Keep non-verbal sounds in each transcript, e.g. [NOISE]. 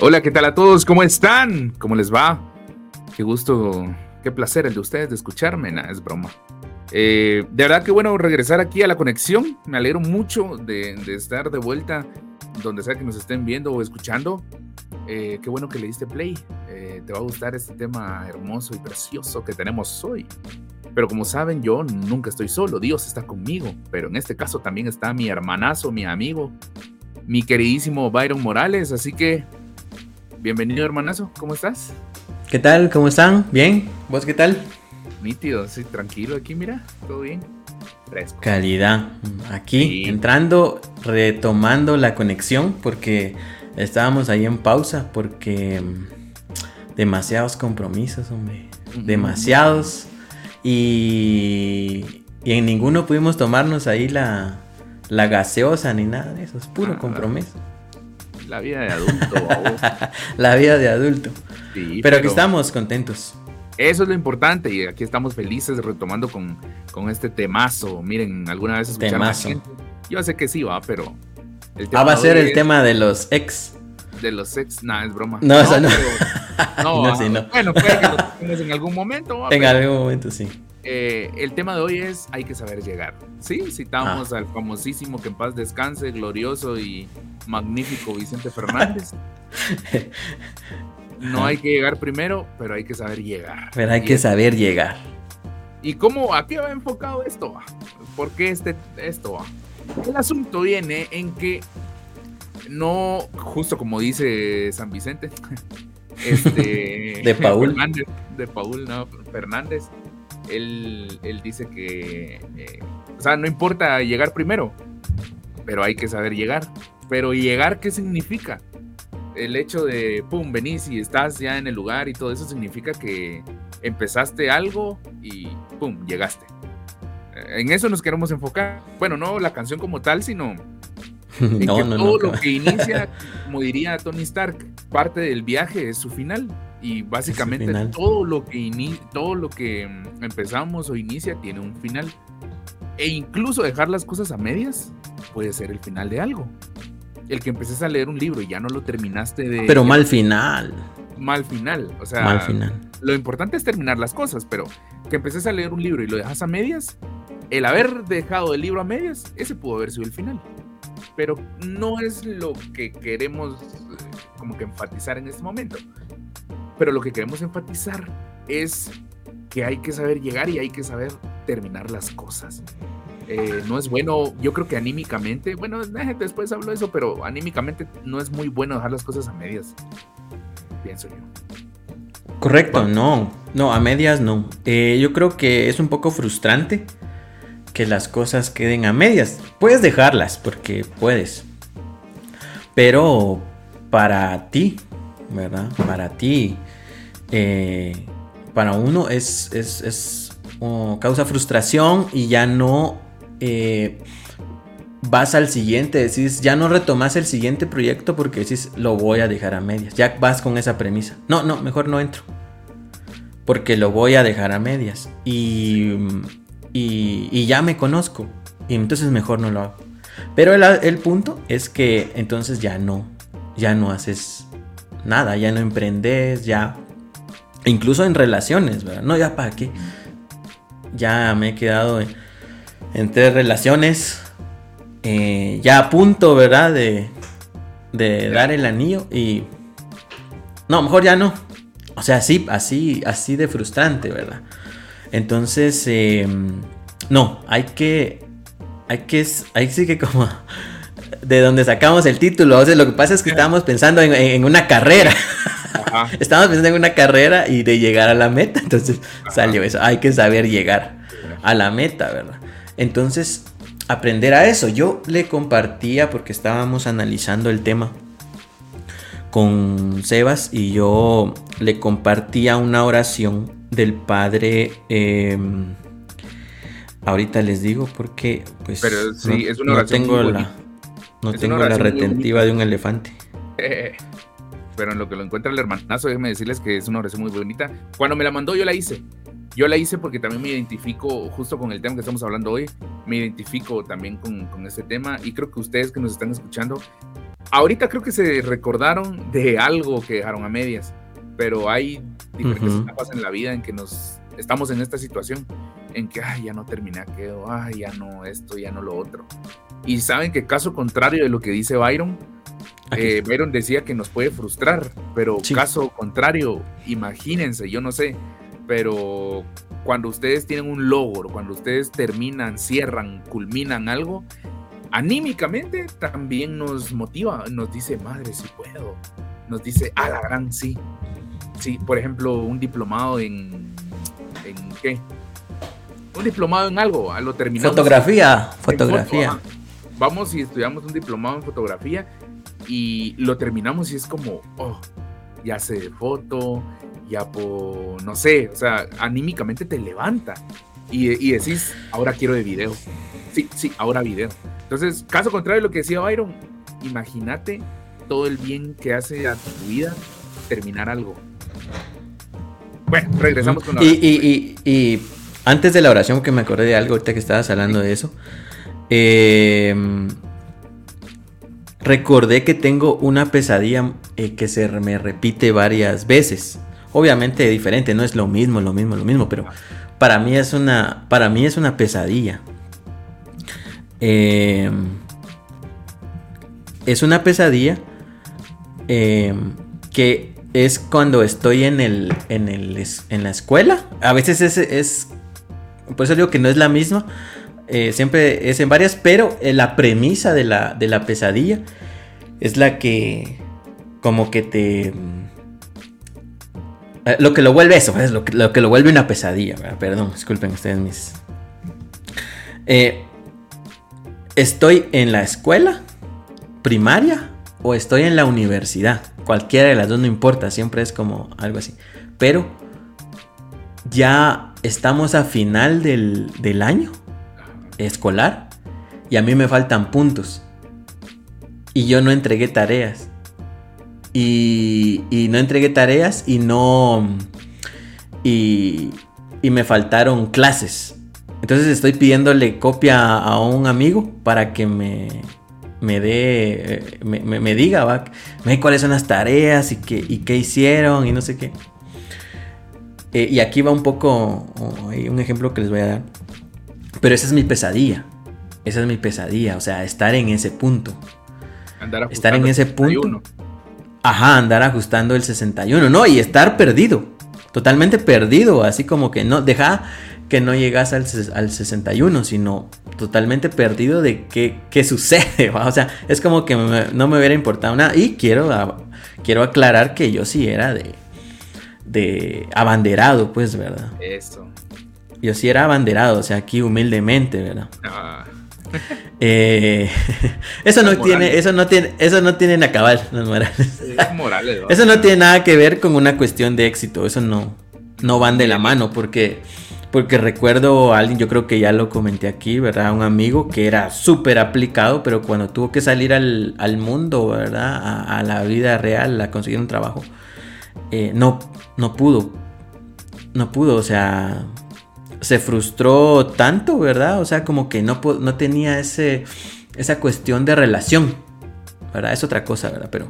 Hola, ¿qué tal a todos? ¿Cómo están? ¿Cómo les va? Qué gusto, qué placer el de ustedes de escucharme. Nada, es broma. Eh, de verdad que bueno regresar aquí a la conexión. Me alegro mucho de, estar de vuelta donde sea que nos estén viendo o escuchando. Eh, qué bueno que le diste play. Eh, te va a gustar este tema hermoso y precioso que tenemos hoy. Pero como saben, yo nunca estoy solo. Dios está conmigo. Pero en este caso también está mi hermanazo, mi amigo, mi queridísimo Byron Morales. Así que Bienvenido, hermanazo, ¿cómo estás? ¿Qué tal? ¿Cómo están? ¿Bien? ¿Vos qué tal? Nítido, sí, tranquilo aquí, mira, todo bien. Fresco. Calidad. Aquí, entrando, retomando la conexión, porque estábamos ahí en pausa, porque mm, demasiados compromisos, hombre. Demasiados. Y, y en ninguno pudimos tomarnos ahí la, la gaseosa ni nada de eso, es puro ah, compromiso la vida de adulto. [LAUGHS] la vida de adulto. pero, aquí estamos contentos. Eso es lo importante y aquí estamos felices retomando con, con este temazo. Miren, alguna vez escucharon gente. Yo sé que sí va, pero... El tema ah, va a ser el tema de los ex. De los ex, nada, es broma. No, eso no. no, [LAUGHS] no, Bueno, puede que lo tengamos en algún momento. en algún momento, sí. Eh, el tema de hoy es hay que saber llegar. Sí, citamos ah. al famosísimo que en paz descanse, glorioso y magnífico Vicente Fernández. [LAUGHS] No hay que llegar primero, pero hay que saber llegar. Pero hay que saber llegar. ¿Y cómo, a qué va enfocado esto? ¿Por qué este, esto? El asunto viene en que no, justo como dice San Vicente, [LAUGHS] este, [LAUGHS] de Paul. de Paul no, Fernández, él, dice que, eh, o sea, no importa llegar primero, pero hay que saber llegar. Pero llegar, ¿qué significa? El hecho de, pum, venís y estás ya en el lugar y todo eso significa que empezaste algo y, pum, llegaste. En eso nos queremos enfocar. Bueno, no la canción como tal, sino en [LAUGHS] no, que todo lo que inicia, [LAUGHS] como diría Tony Stark, parte del viaje es su final. Y básicamente todo lo que todo lo que mm, empezamos o inicia tiene un final. E incluso dejar las cosas a medias puede ser el final de algo. El que empeces a leer un libro y ya no lo terminaste de. Pero mal final. Mal final. O sea, mal final. lo importante es terminar las cosas, pero que empeces a leer un libro y lo dejas a medias, el haber dejado el libro a medias, ese pudo haber sido el final. Pero no es lo que queremos como que enfatizar en este momento. Pero lo que queremos enfatizar es que hay que saber llegar y hay que saber terminar las cosas. Eh, no es bueno, yo creo que anímicamente, bueno, después hablo de eso, pero anímicamente no es muy bueno dejar las cosas a medias, pienso yo. Correcto, no, no, a medias no. Eh, yo creo que es un poco frustrante que las cosas queden a medias. Puedes dejarlas porque puedes, pero para ti, ¿verdad? Para ti, eh, para uno es, es, causa frustración y ya no eh, vas al siguiente, decís, ya no retomas el siguiente proyecto porque decís, lo voy a dejar a medias. Ya vas con esa premisa. No, no, mejor no entro. Porque lo voy a dejar a medias. Y, y, ya me conozco. Y entonces mejor no lo hago. Pero el, el punto es que entonces ya no, ya no haces nada, ya no emprendes, ya Incluso en relaciones, ¿verdad? No, ya para qué. Ya me he quedado en, tres relaciones. Eh, ya a punto, ¿verdad? De, de dar el anillo y... No, mejor ya no. O sea, así, así, así de frustrante, ¿verdad? Entonces, em, no, hay que, hay que, hay sí que como de donde sacamos el título. O sea, lo que pasa es que estábamos pensando en una carrera. [LAUGHS] Estábamos pensando en una carrera y de llegar a la meta. Entonces salió eso. Hay que saber llegar a la meta, ¿verdad? Entonces, aprender a eso. Yo le compartía porque estábamos analizando el tema con Sebas y yo le compartía una oración del padre. Em, ahorita les digo porque, pues, Pero sí, es una no tengo la, no tengo la retentiva de un elefante. [LAUGHS] pero en lo que lo encuentra el hermanazo, déjenme decirles que es una oración muy bonita. Cuando me la mandó, yo la hice. yo la hice porque también me identifico, justo con el tema que estamos hablando hoy, me identifico también con, con este tema y creo que ustedes que nos están escuchando, ahorita creo que se recordaron de algo que dejaron a medias, pero hay diferentes etapas en la vida en que nos estamos en esta situación, en que ay, ya no terminé aquello, ay, ya no esto, ya no lo otro. Y saben que caso contrario de lo que dice Byron, eh, Byron decía que nos puede frustrar, pero caso contrario, imagínense, yo no sé, pero cuando ustedes tienen un logro, cuando ustedes terminan, cierran, culminan algo, anímicamente también nos motiva, nos dice, madre, si puedo, nos dice, a la gran sí. Sí, por ejemplo, un diplomado en, ¿en qué? Un diplomado en algo, a lo terminamos. Fotografía, fotografía. Vamos y estudiamos un diplomado en fotografía y lo terminamos y es como, oh, ya sé de foto, ya por, no sé, o sea, anímicamente te levanta y, y, decís, ahora quiero de video. Sí, sí, ahora video. Entonces, caso contrario de lo que decía Byron, imagínate todo el bien que hace a tu vida terminar algo. Bueno, regresamos con la y, y, y, antes de la oración, que me acordé de algo ahorita que estabas hablando de eso, eh, recordé que tengo una pesadilla eh, que se me repite varias veces. Obviamente diferente, no es lo mismo, lo mismo, lo mismo, pero para mí es una, para mí es una pesadilla. Em, es una pesadilla em, que es cuando estoy en el, en el, en la escuela. A veces es, es por eso digo que no es la misma. Eh, siempre es en varias, pero eh, la premisa de la, de la pesadilla es la que como que te eh, lo que lo vuelve eso, es lo que, lo vuelve una pesadilla. Perdón, disculpen ustedes mis. ¿Estoy en la escuela primaria o estoy en la universidad? Cualquiera de las dos no importa, siempre es como algo así. Pero ya estamos a final del, del año escolar y a mí me faltan puntos. Y yo no entregué tareas y, no entregué tareas y no... Y, y me faltaron clases. Entonces estoy pidiéndole copia a un amigo para que me, me dé, me, me, diga, ¿va? cuáles son las tareas y qué, y qué hicieron y no sé qué. Eh, y aquí va un poco, un ejemplo que les voy a dar. Pero esa es mi pesadilla. Esa es mi pesadilla, o sea, estar en ese punto. estar en ese punto. Ajá, andar ajustando el 61, ¿no? Y estar perdido, totalmente perdido, así como que no, deja que no llegas al, al 61, sino totalmente perdido de qué, qué sucede, [LAUGHS] o sea, es como que no me hubiera importado nada. Y quiero, quiero aclarar que yo sí era de, de abanderado, pues, ¿verdad? Eso. Yo sí era abanderado, o sea, aquí humildemente, ¿verdad? Ah. [LAUGHS] Eh, [LAUGHS] eso no tiene, eso no tiene, eso no tiene cabal, los Morales. Eso no tiene nada que ver con una cuestión de éxito, eso no, no van de la mano, porque, porque recuerdo a alguien, yo creo que ya lo comenté aquí, ¿verdad? Un amigo que era súper aplicado, pero cuando tuvo que salir al, mundo, ¿verdad? A, la vida real, a conseguir un trabajo, eh, no, no pudo, no pudo, o sea, se frustró tanto, ¿verdad? O sea, como que no, no tenía ese, esa cuestión de relación, ¿verdad? Es otra cosa, ¿verdad? Pero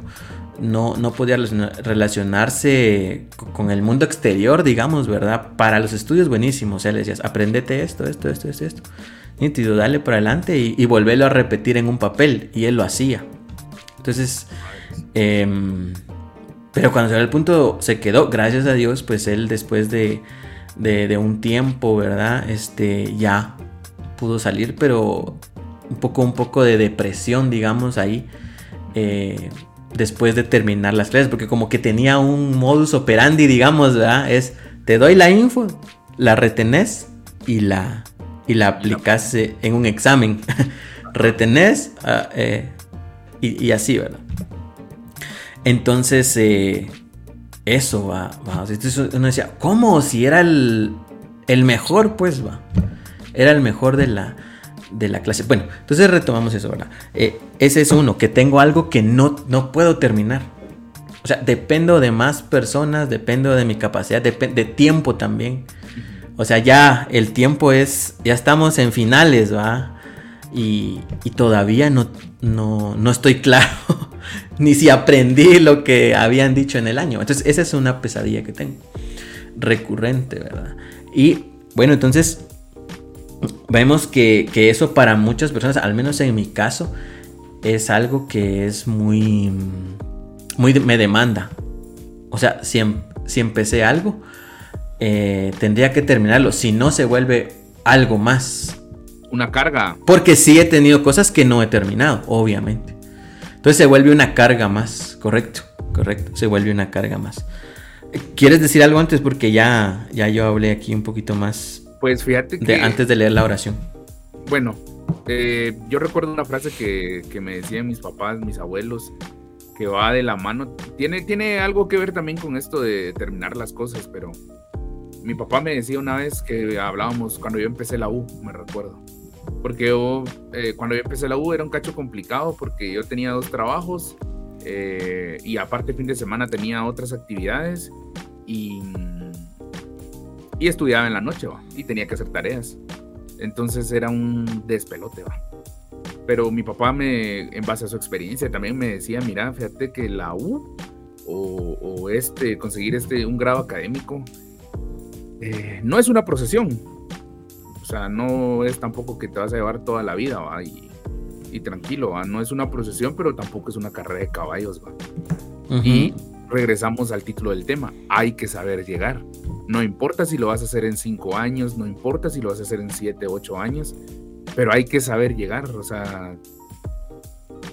no, no podía relacionarse con el mundo exterior, digamos, ¿verdad? Para los estudios buenísimos, o sea, le decías, aprendete esto, esto, esto, esto, esto. Nítido, dale para adelante y, y volverlo a repetir en un papel, y él lo hacía. Entonces, em, pero cuando se el punto, se quedó, gracias a Dios, pues él después de de, un tiempo, ¿verdad? Este, ya pudo salir, pero un poco, un poco de depresión, digamos, ahí. Eh, después de terminar las clases, porque como que tenía un modus operandi, digamos. Es, te doy la info, la retenés y la, y la aplicas en un examen. [LAUGHS] retenés ah, eh, y, así, ¿verdad? Entonces, eh, eso va, uno decía, ¿cómo? Si era el, mejor, pues va. Era el mejor de la, de la clase. Bueno, entonces retomamos eso, ¿verdad? Eh, ese es uno, que tengo algo que no, no puedo terminar. O sea, dependo de más personas, dependo de mi capacidad, de tiempo también. O sea, ya el tiempo es, ya estamos en finales, ¿va? Y, todavía no, no, no estoy claro [LAUGHS] ni si aprendí lo que habían dicho en el año. Entonces, esa es una pesadilla que tengo. Recurrente, ¿verdad? Y bueno, entonces vemos que, eso para muchas personas, al menos en mi caso, es algo que es muy, muy me demanda. O sea, si, em, si empecé algo, eh, tendría que terminarlo. Si no, se vuelve algo más. Una carga. Porque sí he tenido cosas que no he terminado, obviamente. Entonces se vuelve una carga más, correcto, correcto, se vuelve una carga más. ¿Quieres decir algo antes? Porque ya, ya yo hablé aquí un poquito más. Pues fíjate que... antes de leer la oración. Bueno, eh, yo recuerdo una frase que, que, me decían mis papás, mis abuelos, que va de la mano. Tiene, tiene algo que ver también con esto de terminar las cosas, pero mi papá me decía una vez que hablábamos cuando yo empecé la U, me recuerdo. Porque yo, eh, cuando yo empecé la U era un cacho complicado porque yo tenía dos trabajos eh, y aparte fin de semana tenía otras actividades y, y estudiaba en la noche ¿va? y tenía que hacer tareas. Entonces era un despelote. ¿va? Pero mi papá me, en base a su experiencia, también me decía, mira, fíjate que la U o, o este, conseguir este, un grado académico eh, no es una procesión. O sea, no es tampoco que te vas a llevar toda la vida, ¿va? Y, tranquilo, no es una procesión, pero tampoco es una carrera de caballos. ¿va? Y regresamos al título del tema, hay que saber llegar. No importa si lo vas a hacer en cinco años, no importa si lo vas a hacer en siete, ocho años, pero hay que saber llegar, o sea,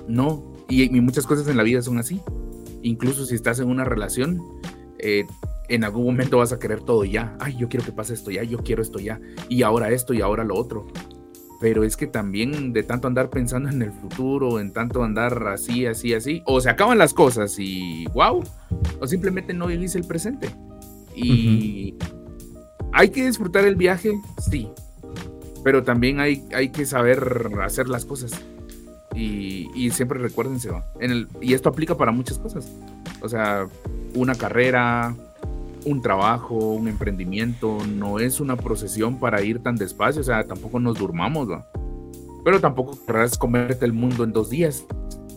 no. Y, muchas cosas en la vida son así. Incluso si estás en una relación, eh, en algún momento vas a querer todo ya. Ay, yo quiero que pase esto ya, yo quiero esto ya. Y ahora esto y ahora lo otro. Pero es que también de tanto andar pensando en el futuro, en tanto andar así, así, así, o se acaban las cosas y wow, o simplemente no vivís el presente. Y hay que disfrutar el viaje, sí, pero también hay, hay que saber hacer las cosas. Y, y siempre recuérdense, en el, y esto aplica para muchas cosas. O sea, una carrera, un trabajo, un emprendimiento, no es una procesión para ir tan despacio, o sea, tampoco nos durmamos, ¿va? Pero tampoco querrás comerte el mundo en dos días,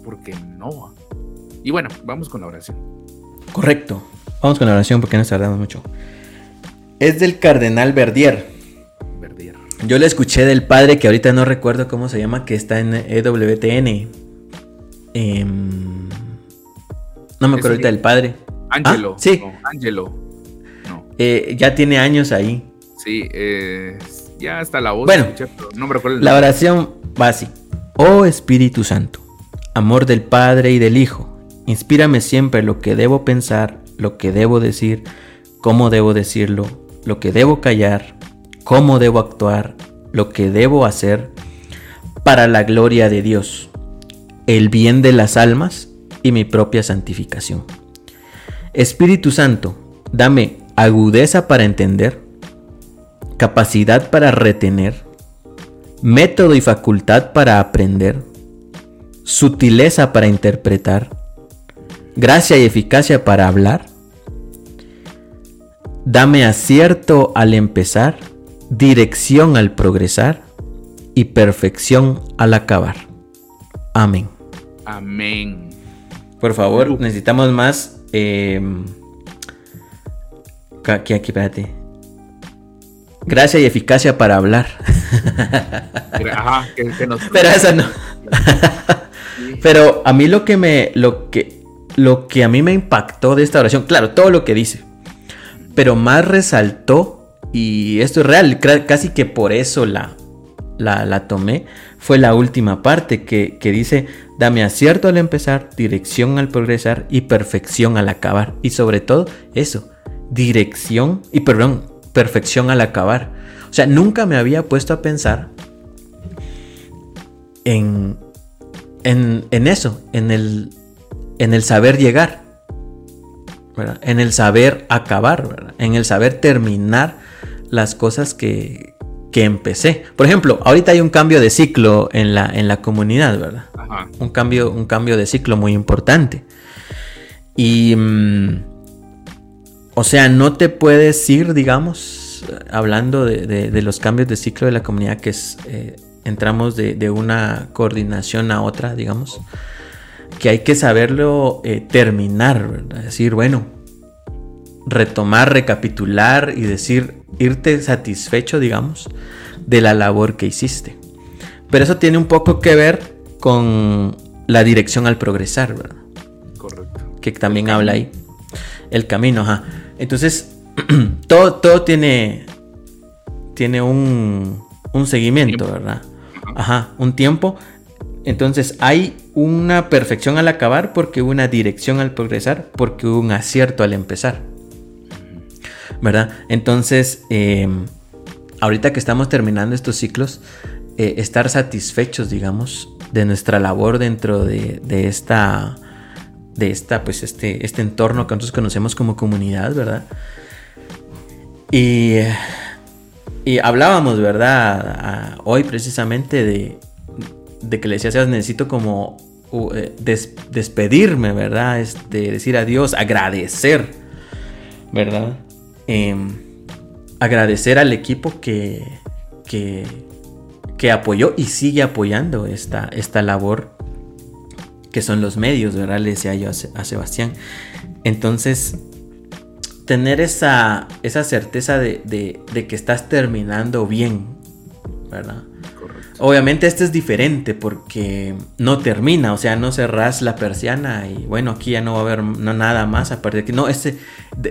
porque no. Y bueno, vamos con la oración. Correcto, vamos con la oración porque nos tardamos mucho. Es del cardenal Verdier. Verdier. Yo le escuché del padre que ahorita no recuerdo cómo se llama, que está en EWTN. Em, no me acuerdo ahorita del padre. Angelo. Ah, sí. Angelo. Eh, ya tiene años ahí. Sí, eh, ya está la voz. Bueno, la oración básica. Oh Espíritu Santo, amor del Padre y del Hijo, inspírame siempre lo que debo pensar, lo que debo decir, cómo debo decirlo, lo que debo callar, cómo debo actuar, lo que debo hacer, para la gloria de Dios, el bien de las almas y mi propia santificación. Espíritu Santo, dame agudeza para entender, capacidad para retener, método y facultad para aprender, sutileza para interpretar, gracia y eficacia para hablar. Dame acierto al empezar, dirección al progresar y perfección al acabar. Amén. Amén. Por favor, necesitamos más eh, Aquí, aquí, espérate. Gracia y eficacia para hablar. Ajá, que, [LAUGHS] Pero esa no. Pero a mí lo que me. Lo que, lo que a mí me impactó de esta oración, claro, todo lo que dice. Pero más resaltó, y esto es real, casi que por eso la, la, tomé, fue la última parte que, que dice, dame acierto al empezar, dirección al progresar y perfección al acabar. Y sobre todo eso, dirección y perdón, perfección al acabar. O sea, nunca me había puesto a pensar en, en, eso, en el, en el saber llegar, en el saber acabar, en el saber terminar las cosas que, que, empecé. Por ejemplo, ahorita hay un cambio de ciclo en la, en la comunidad, ¿verdad? Un, cambio, un cambio de ciclo muy importante. Y... Mm, o sea, no te puedes ir, digamos, hablando de, los cambios de ciclo de la comunidad, que es, eh, entramos de, una coordinación a otra, digamos, que hay que saberlo eh, terminar, decir, bueno, retomar, recapitular y decir, irte satisfecho, digamos, de la labor que hiciste. Pero eso tiene un poco que ver con la dirección al progresar, ¿verdad? Correcto. Que también habla ahí. El camino, ajá. Entonces, [CLEARS THROAT] todo, todo tiene, tiene un, un seguimiento, ¿verdad? Ajá, un tiempo. Entonces hay una perfección al acabar porque hubo una dirección al progresar, porque hubo un acierto al empezar. ¿Verdad? Entonces, em, ahorita que estamos terminando estos ciclos, eh, estar satisfechos, digamos, de nuestra labor dentro de, de esta, de esta, pues este, este entorno que nosotros conocemos como comunidad, ¿verdad? Y, y hablábamos, ¿verdad? hoy precisamente de, de que le decía, necesito como eh, despedirme, ¿verdad? Este, decir adiós, agradecer, ¿verdad? Em, agradecer al equipo que, que, que, apoyó y sigue apoyando esta, esta labor que son los medios, ¿verdad? Le decía yo a, Sebastián. Entonces, tener esa, esa certeza de, que estás terminando bien, ¿verdad? Obviamente este es diferente porque no termina, o sea, no cerras la persiana y bueno, aquí ya no va a haber nada más aparte de que no, este,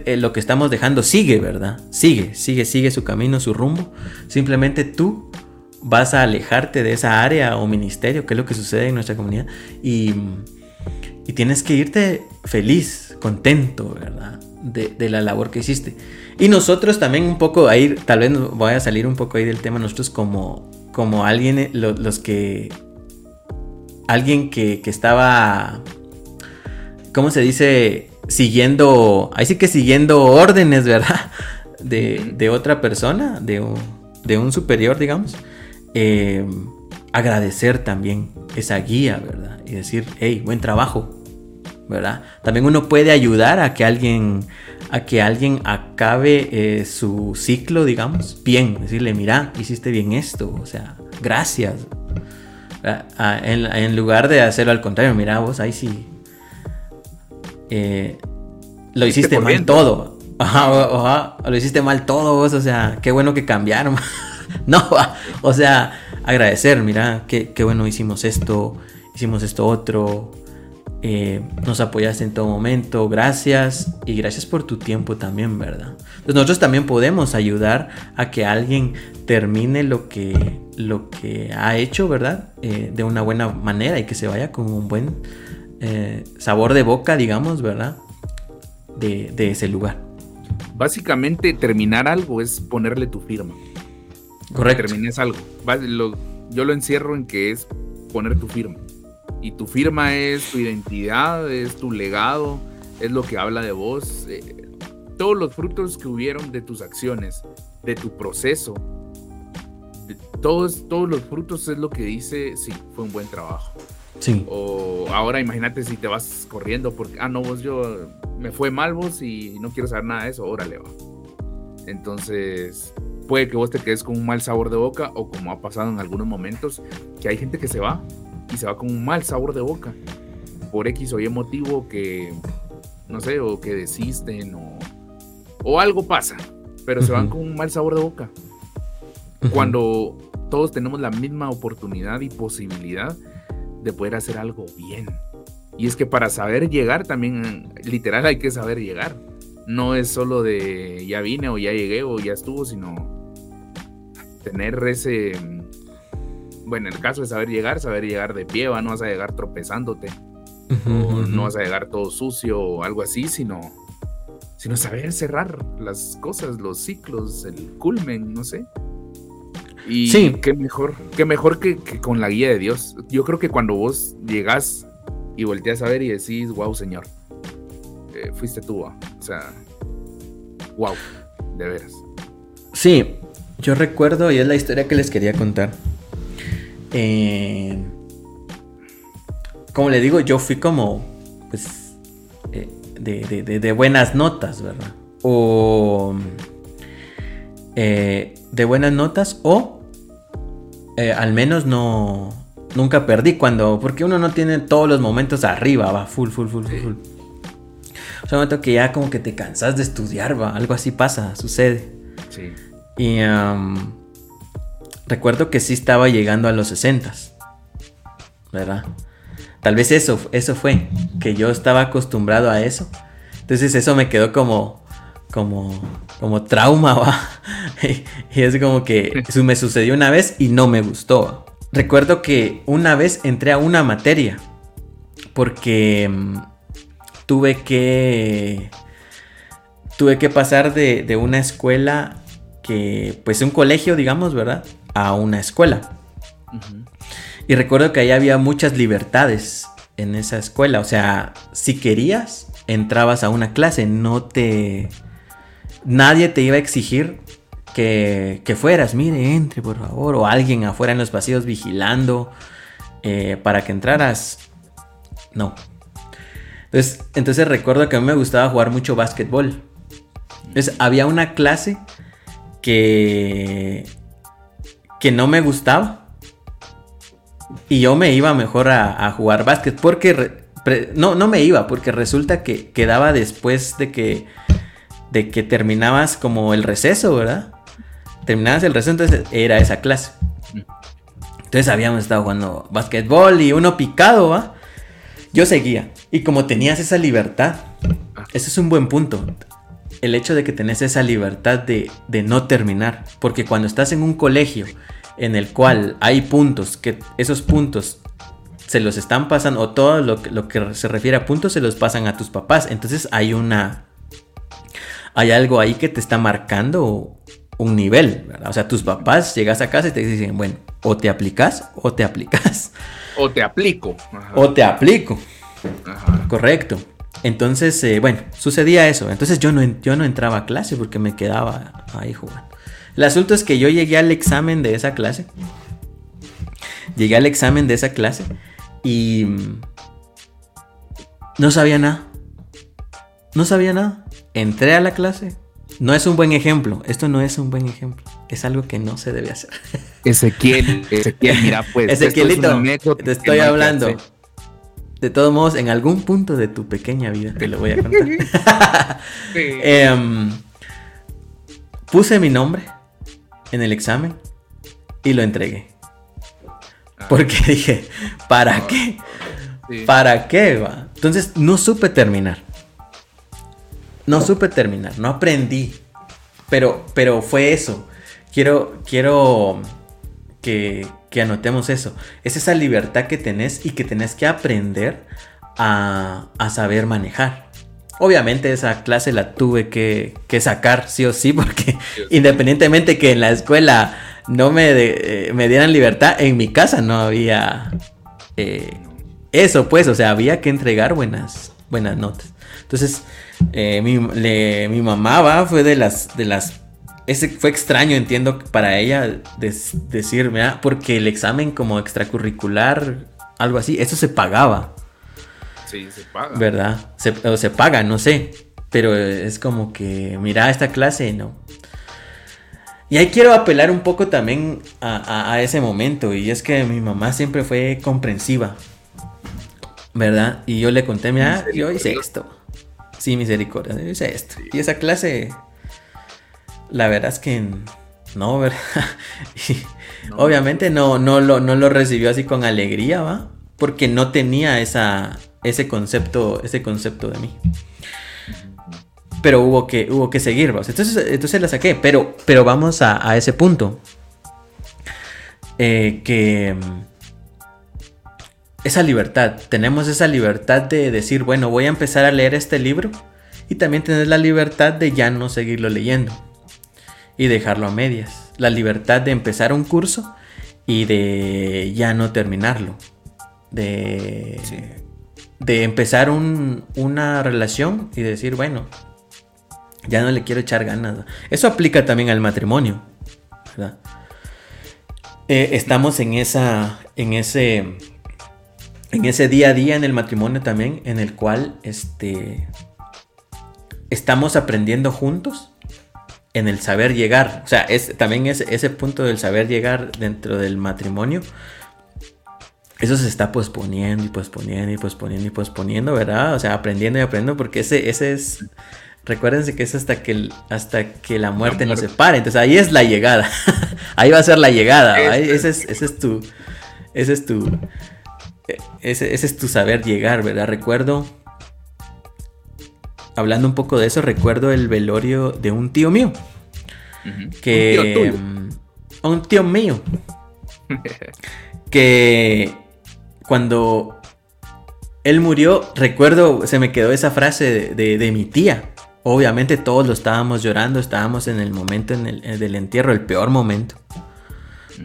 eh, lo que estamos dejando sigue, ¿verdad? Sigue, sigue, sigue su camino, su rumbo. Simplemente tú vas a alejarte de esa área o ministerio, que es lo que sucede en nuestra comunidad, y, y tienes que irte feliz, contento, ¿verdad? de, la labor que hiciste. Y nosotros también un poco ahí, tal vez voy a salir un poco ahí del tema, nosotros como, como alguien, eh, los, que... Alguien que, que estaba... ¿Cómo se dice? Siguiendo... Ahí sí que siguiendo órdenes, ¿verdad? [LAUGHS] De, de otra persona, de de un superior, digamos. Eh, agradecer también esa guía, ¿verdad? Y decir, hey, buen trabajo, ¿verdad? También uno puede ayudar a que alguien, a que alguien acabe eh, su ciclo, digamos, bien. Decirle, mira, hiciste bien esto, o sea, gracias. En, lugar de hacerlo al contrario, mira, vos ahí sí. Eh, lo hiciste mal todo. [LAUGHS] lo hiciste mal todo vos, o sea, qué bueno que cambiaron. [LAUGHS] [LAUGHS] no, o sea, agradecer, mira, qué, bueno hicimos esto, hicimos esto otro eh, nos apoyaste en todo momento, gracias y gracias por tu tiempo también, ¿verdad? Entonces nosotros también podemos ayudar a que alguien termine lo que, lo que ha hecho, ¿verdad? Eh, de una buena manera y que se vaya con un buen eh, sabor de boca, digamos, ¿verdad? De, ese lugar. Básicamente terminar algo es ponerle tu firma. Correcto. Termines algo. yo lo encierro en que es poner tu firma y tu firma es tu identidad, es tu legado, es lo que habla de vos. Eh, todos los frutos que hubieron de tus acciones, de tu proceso, todos, todos los frutos es lo que dice, sí, fue un buen trabajo. Sí. O ahora imagínate si te vas corriendo porque, ah, no, vos yo me fue mal vos y no quiero saber nada de eso, órale va. Entonces, puede que vos te quedes con un mal sabor de boca o como ha pasado en algunos momentos, que hay gente que se va y se va con un mal sabor de boca por X o Y motivo que, no sé, o que desisten o, o algo pasa, pero se van con un mal sabor de boca. Cuando todos tenemos la misma oportunidad y posibilidad de poder hacer algo bien. Y es que para saber llegar también, literal, hay que saber llegar. No es solo de ya vine o ya llegué o ya estuvo, sino tener ese bueno, en el caso de saber llegar, saber llegar de pie, no vas a llegar tropezándote, o no vas a llegar todo sucio o algo así, sino, sino saber cerrar las cosas, los ciclos, el culmen, no sé. Y sí. qué mejor, qué mejor que, con la guía de Dios. Yo creo que cuando vos llegas y volteas a ver y decís, wow, Señor, eh, fuiste tú, o sea, wow, de veras. Sí, yo recuerdo, y es la historia que les quería contar. Eh, como le digo, yo fui como, pues, eh, de, buenas notas, ¿verdad? O eh, de buenas notas o eh, al menos no nunca perdí cuando porque uno no tiene todos los momentos arriba va full full full full, full. o sea un momento que ya como que te cansas de estudiar va algo así pasa sucede Sí. Y recuerdo que sí estaba llegando a los 60 verdad tal vez eso eso fue que yo estaba acostumbrado a eso entonces eso me quedó como como, como trauma, [LAUGHS] va. y es como que eso me sucedió una vez y no me gustó. Recuerdo que una vez entré a una materia porque mm, tuve que tuve que pasar de, de, una escuela que pues un colegio digamos verdad a una escuela uh -huh. y recuerdo que ahí había muchas libertades en esa escuela o sea si querías entrabas a una clase no te nadie te iba a exigir que, que, fueras, mire, entre por favor, o alguien afuera en los pasillos vigilando eh, para que entraras. No. Entonces, entonces recuerdo que a mí me gustaba jugar mucho básquetbol. Entonces había una clase que, que no me gustaba. Y yo me iba mejor a, a jugar básquet porque... Re, no, no me iba porque resulta que quedaba después de que de que terminabas como el receso, ¿verdad? Terminabas el receso, entonces era esa clase. Entonces habíamos estado jugando básquetbol y uno picado, ¿va? Yo seguía. Y como tenías esa libertad, ese es un buen punto. El hecho de que tenés esa libertad de, de no terminar. Porque cuando estás en un colegio en el cual hay puntos, que esos puntos se los están pasando, o todo lo, lo que se refiere a puntos se los pasan a tus papás. Entonces hay una hay algo ahí que te está marcando un nivel, ¿verdad? O sea, tus papás llegas a casa y te dicen, bueno, o te aplicas o te aplicas. O te aplico. Ajá. O te aplico. Ajá. Correcto. Entonces, eh, bueno, sucedía eso. Entonces yo no, yo no entraba a clase porque me quedaba ahí jugando. El asunto es que yo llegué al examen de esa clase. Llegué al examen de esa clase y no sabía nada. No sabía nada entré a la clase. No es un buen ejemplo. Esto no es un buen ejemplo. Es algo que no se debe hacer. Ezequiel, [LAUGHS] Ezequiel, mira, pues. Ezequielito, te estoy hablando. De todos modos, en algún punto de tu pequeña vida te lo voy a contar. [LAUGHS] sí. eh, puse mi nombre en el examen y lo entregué. Porque [LAUGHS] dije, ¿para qué? Sí. ¿Para qué? Va? Entonces no supe terminar. No supe terminar, no aprendí. Pero, pero fue eso. Quiero, quiero que, que, anotemos eso. Es esa libertad que tenés y que tenés que aprender a, a saber manejar. Obviamente esa clase la tuve que, que, sacar sí o sí, porque independientemente que en la escuela no me, de, eh, me dieran libertad, en mi casa no había eh, eso, pues, o sea, había que entregar buenas, buenas notas. Entonces, eh, mi, le, mi, mamá va, fue de las, de las ese fue extraño, entiendo, para ella decirme, ah, porque el examen como extracurricular, algo así, eso se pagaba. Sí, se paga. ¿Verdad? Se, o se paga, no sé. Pero es como que, mira, esta clase, no. Y ahí quiero apelar un poco también a, a, a ese momento. Y es que mi mamá siempre fue comprensiva. ¿Verdad? Y yo le conté, mira, yo hice esto. Sí, misericordia, yo hice esto. Sí. Y esa clase, la verdad es que no, ¿verdad? [LAUGHS] Y no. Obviamente no, no, lo, no lo recibió así con alegría, ¿va? Porque no tenía esa, ese, concepto, ese concepto de mí. Pero hubo que, hubo que seguir, ¿va? Entonces, entonces la saqué, pero, pero vamos a, a ese punto. Eh, que esa libertad, tenemos esa libertad de decir, bueno, voy a empezar a leer este libro y también tener la libertad de ya no seguirlo leyendo y dejarlo a medias. La libertad de empezar un curso y de ya no terminarlo. De, sí. de empezar un, una relación y decir, bueno, ya no le quiero echar ganas. Eso aplica también al matrimonio. ¿verdad? Eh, estamos en esa, en ese en ese día a día en el matrimonio también, en el cual este, estamos aprendiendo juntos en el saber llegar. O sea, es, también es, ese punto del saber llegar dentro del matrimonio. Eso se está posponiendo y posponiendo y posponiendo y posponiendo, ¿verdad? O sea, aprendiendo y aprendiendo porque ese, ese es... Recuérdense que es hasta que, hasta que la muerte nos separe. Entonces ahí es la llegada. [LAUGHS] ahí va a ser la llegada. ese, es, ese es tu... Ese es tu... Ese, ese es tu saber llegar, ¿verdad? Recuerdo hablando un poco de eso, recuerdo el velorio de un tío mío. Que. Un tío, mm, mío. que cuando él murió, recuerdo, se me quedó esa frase de, mi tía. Obviamente todos lo estábamos llorando, estábamos en el momento en el, del entierro, el peor momento,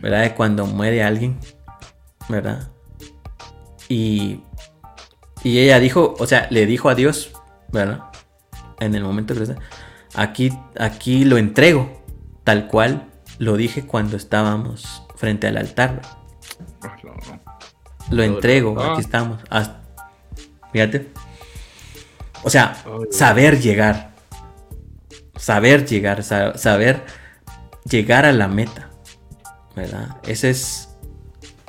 ¿verdad? De cuando muere alguien, ¿verdad? Y, y ella dijo, o sea, le dijo a Dios, ¿verdad? En el momento que aquí, aquí lo entrego, tal cual lo dije cuando estábamos frente al altar. Lo entrego, aquí estamos. fíjate. O sea, saber llegar. Saber llegar, saber llegar a la meta. ¿Verdad? Ese es,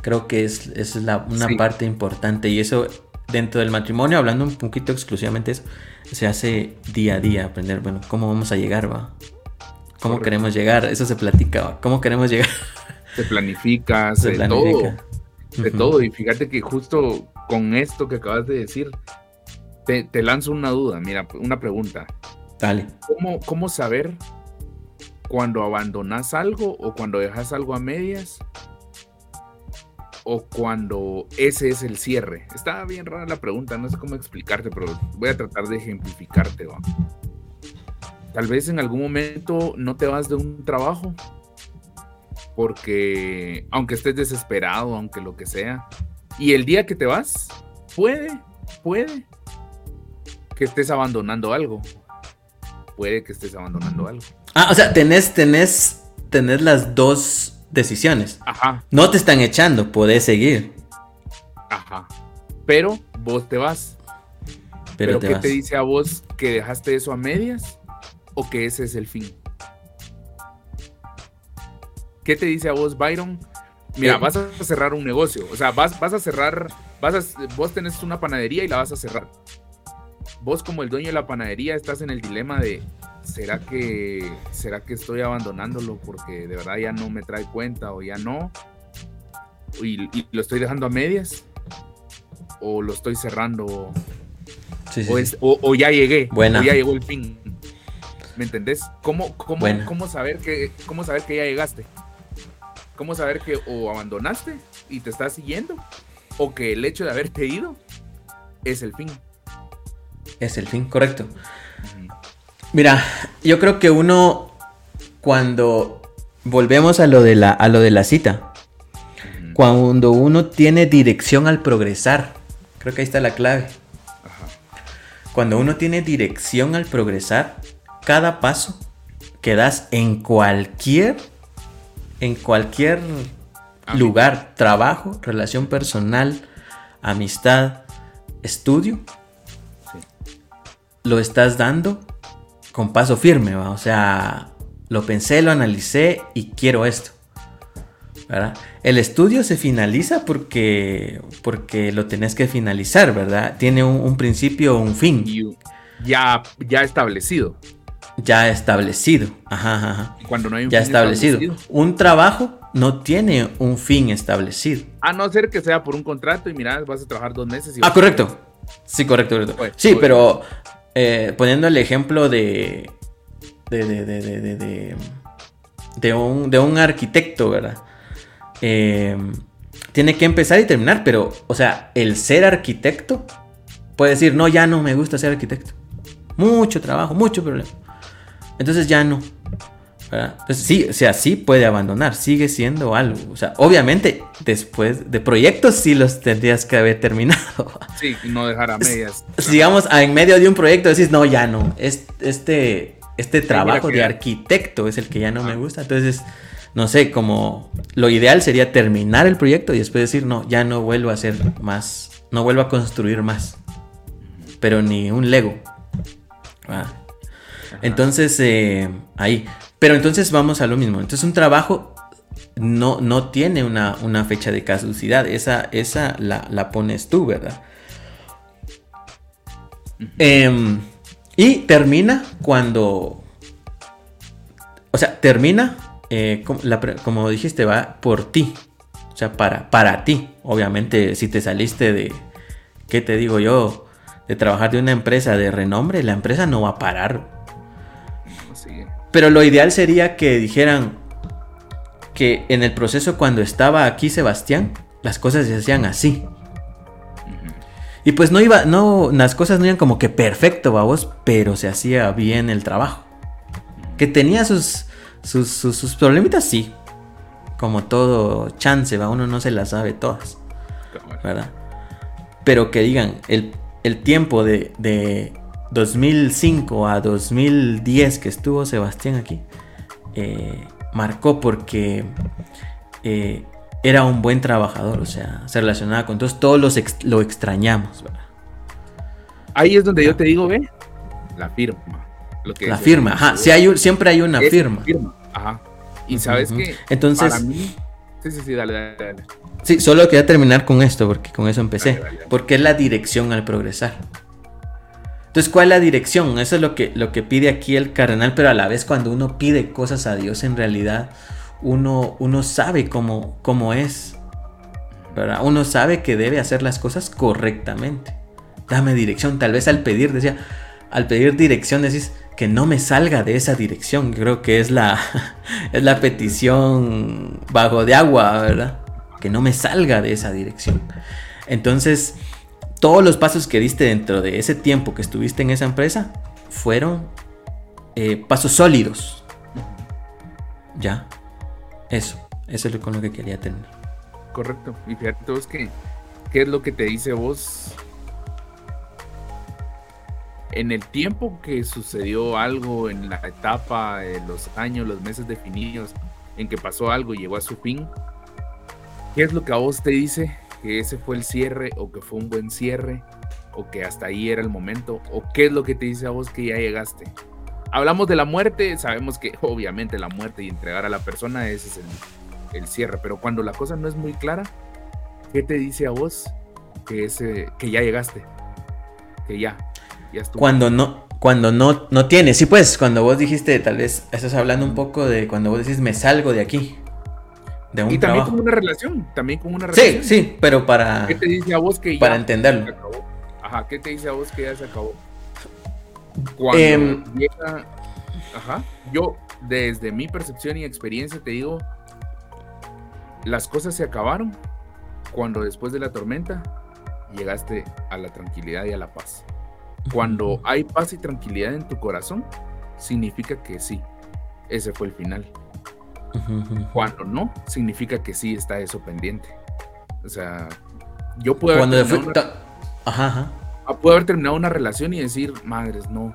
creo que es, es la, una parte importante. Y eso dentro del matrimonio, hablando un poquito exclusivamente de eso, se hace día a día aprender, bueno, cómo vamos a llegar, va. ¿Cómo queremos llegar? Eso se platica, ¿va? ¿Cómo queremos llegar? Se planifica, [LAUGHS] se, planifica. todo. De todo. Y fíjate que justo con esto que acabas de decir, te, lanzo una duda, mira, una pregunta. Dale. ¿Cómo, ¿Cómo saber cuando abandonas algo o cuando dejas algo a medias o cuando ese es el cierre? Está bien rara la pregunta, no sé cómo explicarte, pero voy a tratar de ejemplificarte. Tal vez en algún momento no te vas de un trabajo porque aunque estés desesperado, aunque lo que sea, y el día que te vas, puede, puede que estés abandonando algo. Puede que estés abandonando algo. Ah, o sea, tenés, tenés, tenés las dos decisiones. Ajá. No te están echando, puedes seguir. Ajá. Pero vos te vas. Pero, ¿qué te dice a vos que dejaste eso a medias o que ese es el fin? ¿Qué te dice a vos, Byron? Mira, eh, vas a cerrar un negocio. O sea, vas, vas a cerrar, vas vos tenés una panadería y la vas a cerrar. Vos como el dueño de la panadería estás en el dilema de, ¿será que, ¿será que estoy abandonándolo porque de verdad ya no me trae cuenta o ya no? ¿Y, lo estoy dejando a medias? ¿O lo estoy cerrando? o, ya llegué, o ya llegó el fin. ¿Me entendés? ¿Cómo, cómo, cómo, saber que, ¿Cómo saber que ya llegaste? ¿Cómo saber que o abandonaste y te estás siguiendo? ¿O que el hecho de haberte ido es el fin? Es el fin, correcto. Mira, yo creo que uno cuando volvemos a lo de la, a lo de la cita, cuando uno tiene dirección al progresar, creo que ahí está la clave. Cuando uno tiene dirección al progresar, cada paso que das en cualquier, en cualquier lugar, trabajo, relación personal, amistad, estudio, lo estás dando con paso firme, ¿va? o sea, lo pensé, lo analicé y quiero esto. ¿verdad? El estudio se finaliza porque, porque lo tenés que finalizar, ¿verdad? Tiene un, principio, un fin. ya, ya establecido. Ya establecido. Ajá, ajá. Cuando no hay un ya establecido. Un trabajo no tiene un fin establecido. A no ser que sea por un contrato y mira, vas a trabajar dos meses. Y ah, correcto. Sí, correcto, correcto. Pues, sí, pero eh, poniendo el ejemplo de de, de, de, de, un, de un arquitecto, ¿verdad? Eh, tiene que empezar y terminar, pero, o sea, el ser arquitecto puede decir, no, ya no me gusta ser arquitecto. Mucho trabajo, mucho problema. Entonces ya no. Entonces, sí, o sea, sí puede abandonar, sigue siendo algo. O sea, obviamente, después de proyectos sí los tendrías que haber terminado. [LAUGHS] Sí, no dejar a medias. Digamos, en medio de un proyecto decís, no, ya no. Este, este trabajo de arquitecto es el que ya no me gusta. Entonces, no sé, como lo ideal sería terminar el proyecto y después decir, no, ya no vuelvo a hacer más, no vuelvo a construir más. Pero ni un Lego. Entonces, eh, ahí. Pero entonces vamos a lo mismo. Entonces un trabajo no, no tiene una, fecha de caducidad. Esa, esa la, pones tú, ¿verdad? Em, y termina cuando... O sea, termina, eh, como, dijiste, va por ti. O sea, para, para ti. Obviamente, si te saliste de, ¿qué te digo yo? De trabajar de una empresa de renombre, la empresa no va a parar. Pero lo ideal sería que dijeran que en el proceso cuando estaba aquí Sebastián, las cosas se hacían así. Y pues no iba, no, las cosas no iban como que perfecto, vos, pero se hacía bien el trabajo. Que tenía sus, sus, sus, problemitas, sí. Como todo chance, va, uno no se las sabe todas. ¿Verdad? Pero que digan, el, tiempo de, 2005 a 2010 que estuvo Sebastián aquí, eh, marcó porque eh, era un buen trabajador, o sea, se relacionaba con todos, todos los lo extrañamos. Ahí es donde yo te digo, ve, la firma. la firma, ajá, hay, siempre hay una firma. Ajá. Y sabes que entonces... Para mí, sí, sí, sí, dale, dale, dale. Sí, solo quería terminar con esto, porque con eso empecé. Porque es la dirección al progresar. Entonces, ¿cuál es la dirección? Eso es lo que, lo que pide aquí el cardenal, pero a la vez cuando uno pide cosas a Dios, en realidad uno, uno sabe cómo, cómo es. ¿verdad? Uno sabe que debe hacer las cosas correctamente. Dame dirección. Tal vez al pedir, decía, al pedir dirección decís que no me salga de esa dirección. Creo que es la, [LAUGHS] es la petición bajo de agua, ¿verdad? Que no me salga de esa dirección. Entonces, todos los pasos que diste dentro de ese tiempo que estuviste en esa empresa fueron eh, pasos sólidos. Ya, eso, eso es con lo que quería terminar. Correcto, y fíjate vos que, ¿qué es lo que te dice vos? En el tiempo que sucedió algo, en la etapa, en los años, los meses definidos, en que pasó algo y llegó a su fin, ¿qué es lo que a vos te dice que ese fue el cierre o que fue un buen cierre o que hasta ahí era el momento o qué es lo que te dice a vos que ya llegaste. Hablamos de la muerte, sabemos que [LAUGHS] obviamente la muerte y entregar a la persona ese es el, cierre, pero cuando la cosa no es muy clara, ¿qué te dice a vos que, ese, que ya llegaste? Que ya, ya estuvo. Cuando no, cuando no, no tienes, sí pues, cuando vos dijiste, tal vez estás hablando un poco de cuando vos decís me salgo de aquí y también con una relación, también con una relación. Sí, sí, pero para. ¿Qué te dice a vos que ya Para entenderlo. Se acabó? Ajá, ¿qué te dice a vos que ya se acabó? Cuando em, llega. Ajá, yo, desde mi percepción y experiencia, te digo, las cosas se acabaron cuando después de la tormenta llegaste a la tranquilidad y a la paz. Cuando hay paz y tranquilidad en tu corazón, significa que sí, ese fue el final. Cuando no, significa que sí está eso pendiente. O sea, yo puedo haber, terminado una... Ah, haber terminado una relación y decir, madres, no,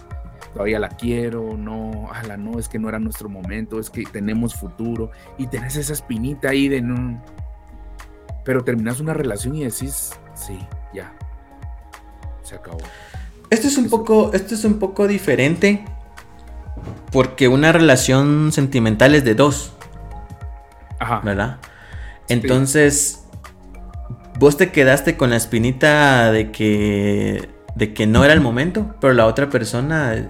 todavía la quiero, no, ala, no, es que no era nuestro momento, es que tenemos futuro y tenés esa espinita ahí de no. Pero terminas una relación y decís, sí, ya, se acabó. Esto es un poco, esto es un poco diferente porque una relación sentimental es de dos. Ajá. ¿Verdad? Entonces, vos te quedaste con la espinita de que, de que no era el momento, pero la otra persona...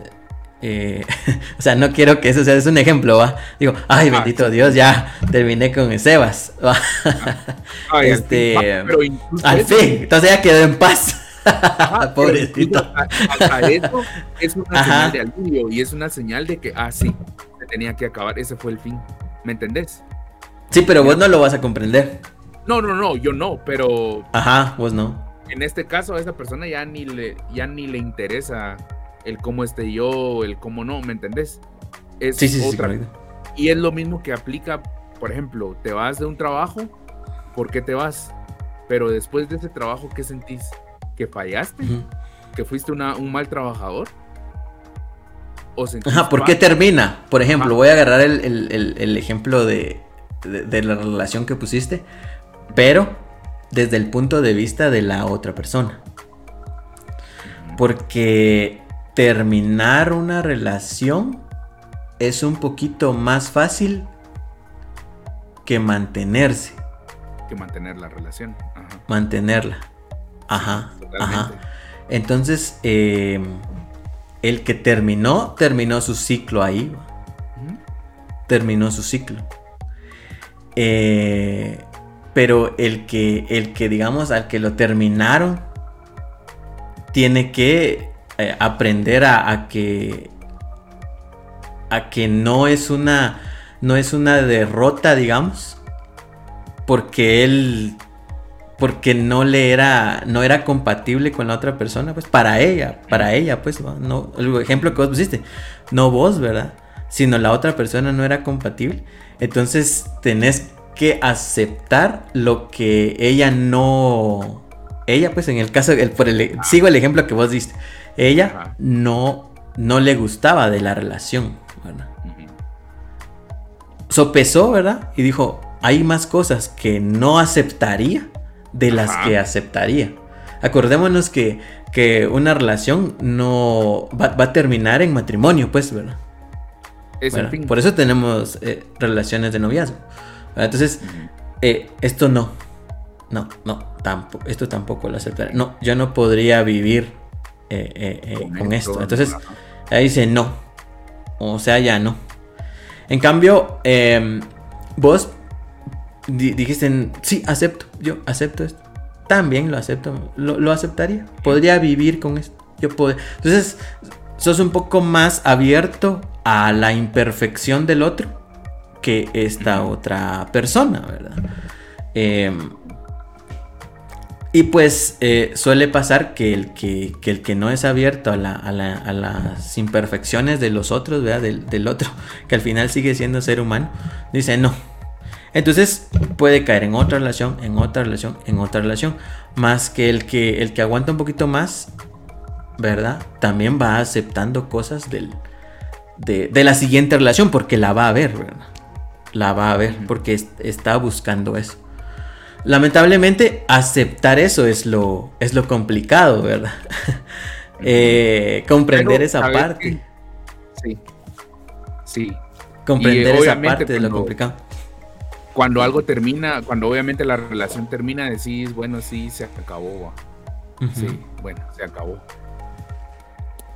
Eh, [LAUGHS] o sea, no quiero que eso sea, es un ejemplo, ¿va? Digo, ay, bendito Dios, ya terminé con Sebas. [LAUGHS] este, al fin, entonces ya quedó en paz. [LAUGHS] Pobrecito. A, eso es una señal de alivio y es una señal de que, ah, sí, se tenía que acabar, ese fue el fin. ¿Me entendés? Sí, pero vos no lo vas a comprender. No, no, no, yo no, pero. Ajá, vos no. En este caso, a esa persona ya ni le, ya ni le interesa el cómo esté yo, el cómo no, ¿me entendés? Es sí, sí, otra. Sí, y es lo mismo que aplica, por ejemplo, te vas de un trabajo, ¿por qué te vas? Pero después de ese trabajo, ¿qué sentís? ¿Que fallaste? ¿Que fuiste un mal trabajador? ¿O Ajá, ¿por qué termina? Por ejemplo, voy a agarrar el ejemplo de, de, la relación que pusiste, pero desde el punto de vista de la otra persona. Porque terminar una relación es un poquito más fácil que mantenerse. Que mantener la relación. Mantenerla. Ajá. Ajá. Entonces, em, el que terminó, terminó su ciclo ahí. Terminó su ciclo. Eh, pero el que, el que, digamos, al que lo terminaron, tiene que eh, aprender a, que a que no es una no es una derrota digamos porque él porque no le era no era compatible con la otra persona pues para ella para ella pues no, el ejemplo que vos pusiste no vos verdad sino la otra persona no era compatible entonces tenés que aceptar lo que ella no ella pues en el caso por el, sigo el ejemplo que vos diste ella no, no le gustaba de la relación, ¿verdad? Sopesó, ¿verdad? Y dijo, hay más cosas que no aceptaría de las que aceptaría. Acordémonos que, que una relación no va, a terminar en matrimonio, pues, ¿verdad? Por eso tenemos eh, relaciones de noviazgo. Entonces, eh, esto no. No, no, tampoco, esto tampoco lo aceptaría. No, yo no podría vivir eh, con, esto. Entonces, ahí dice no. O sea, ya no. En cambio, em, vos dijiste, sí, acepto, yo acepto esto. También lo acepto, lo, aceptaría. Podría vivir con esto. Yo puedo. Entonces, sos un poco más abierto a la imperfección del otro que esta otra persona, ¿verdad? Eh, y pues eh, suele pasar que el que, el que no es abierto a, las imperfecciones de los otros, Del, del, otro, [LAUGHS] que al final sigue siendo ser humano, dice no. Entonces puede caer en otra relación, en otra relación, en otra relación. Más que el que, el que aguanta un poquito más, ¿verdad? También va aceptando cosas del, de, de la siguiente relación porque la va a ver, ¿verdad? La va a ver porque está buscando eso. Lamentablemente, aceptar eso es lo, es lo complicado, ¿verdad? [LAUGHS] Eh, comprender esa parte. Sí. Sí. Comprender esa parte de lo complicado. Cuando algo termina, cuando obviamente la relación termina, decís, bueno, sí, se acabó. Sí, bueno, se acabó.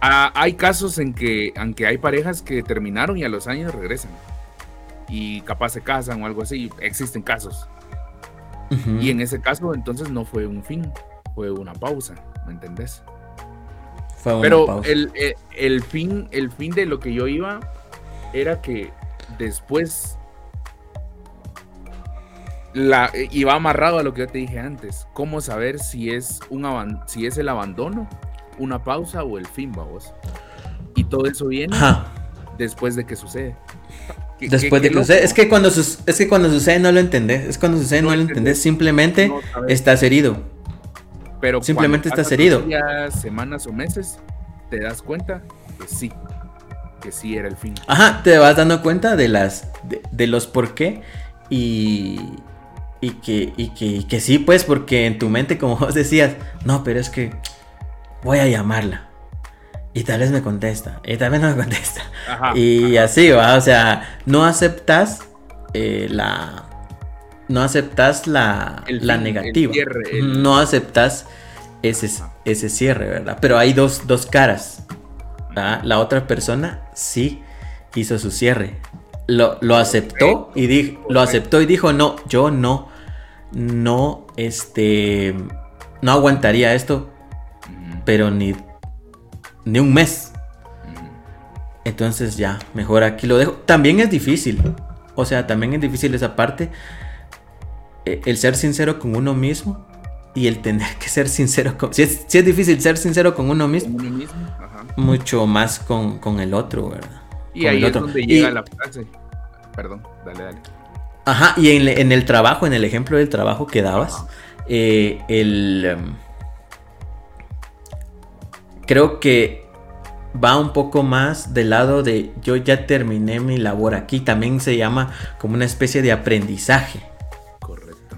Ah, hay casos en que, aunque hay parejas que terminaron y a los años regresan. Y capaz se casan o algo así. Existen casos. Y en ese caso, entonces no fue un fin, fue una pausa, ¿me entendés? Fue una Pero El, eh, el, fin, el fin de lo que yo iba era que después la, eh, iba amarrado a lo que yo te dije antes. ¿Cómo saber si es, un si es el abandono, una pausa o el fin, vamos? Y todo eso viene después de que sucede. Después de que sucede. Es que, cuando es que cuando sucede no lo entendés. Es cuando sucede no, lo entendés. Simplemente estás herido. Pero simplemente estás herido. Días, semanas o meses, te das cuenta que sí. Que sí era el fin. Ajá, te vas dando cuenta de las. de, los por qué. Y. Y que, y que, y que sí, pues, porque en tu mente, como vos decías, no, pero es que voy a llamarla y tal vez me contesta, y tal vez no me [LAUGHS] contesta. y así va, o sea, no aceptas eh, la... No aceptas la, la negativa. No aceptas ese, ese cierre, ¿verdad? Pero hay dos, dos caras. La otra persona sí hizo su cierre. Lo, lo aceptó y dijo, lo aceptó y dijo, no, yo no, no, este, no aguantaría esto, pero ni ni un mes. Entonces ya, mejor aquí lo dejo. También es difícil. O sea, también es difícil esa parte. E, el ser sincero con uno mismo y el tener que ser sincero con... Si es, difícil ser sincero con uno mismo, mucho más con, el otro, ¿verdad? Y ahí es donde llega la frase. Perdón, dale, dale. Ajá, y en, el trabajo, en el ejemplo del trabajo que dabas, eh, el... Em, creo que va un poco más del lado de yo ya terminé mi labor aquí. También se llama como una especie de aprendizaje. Correcto.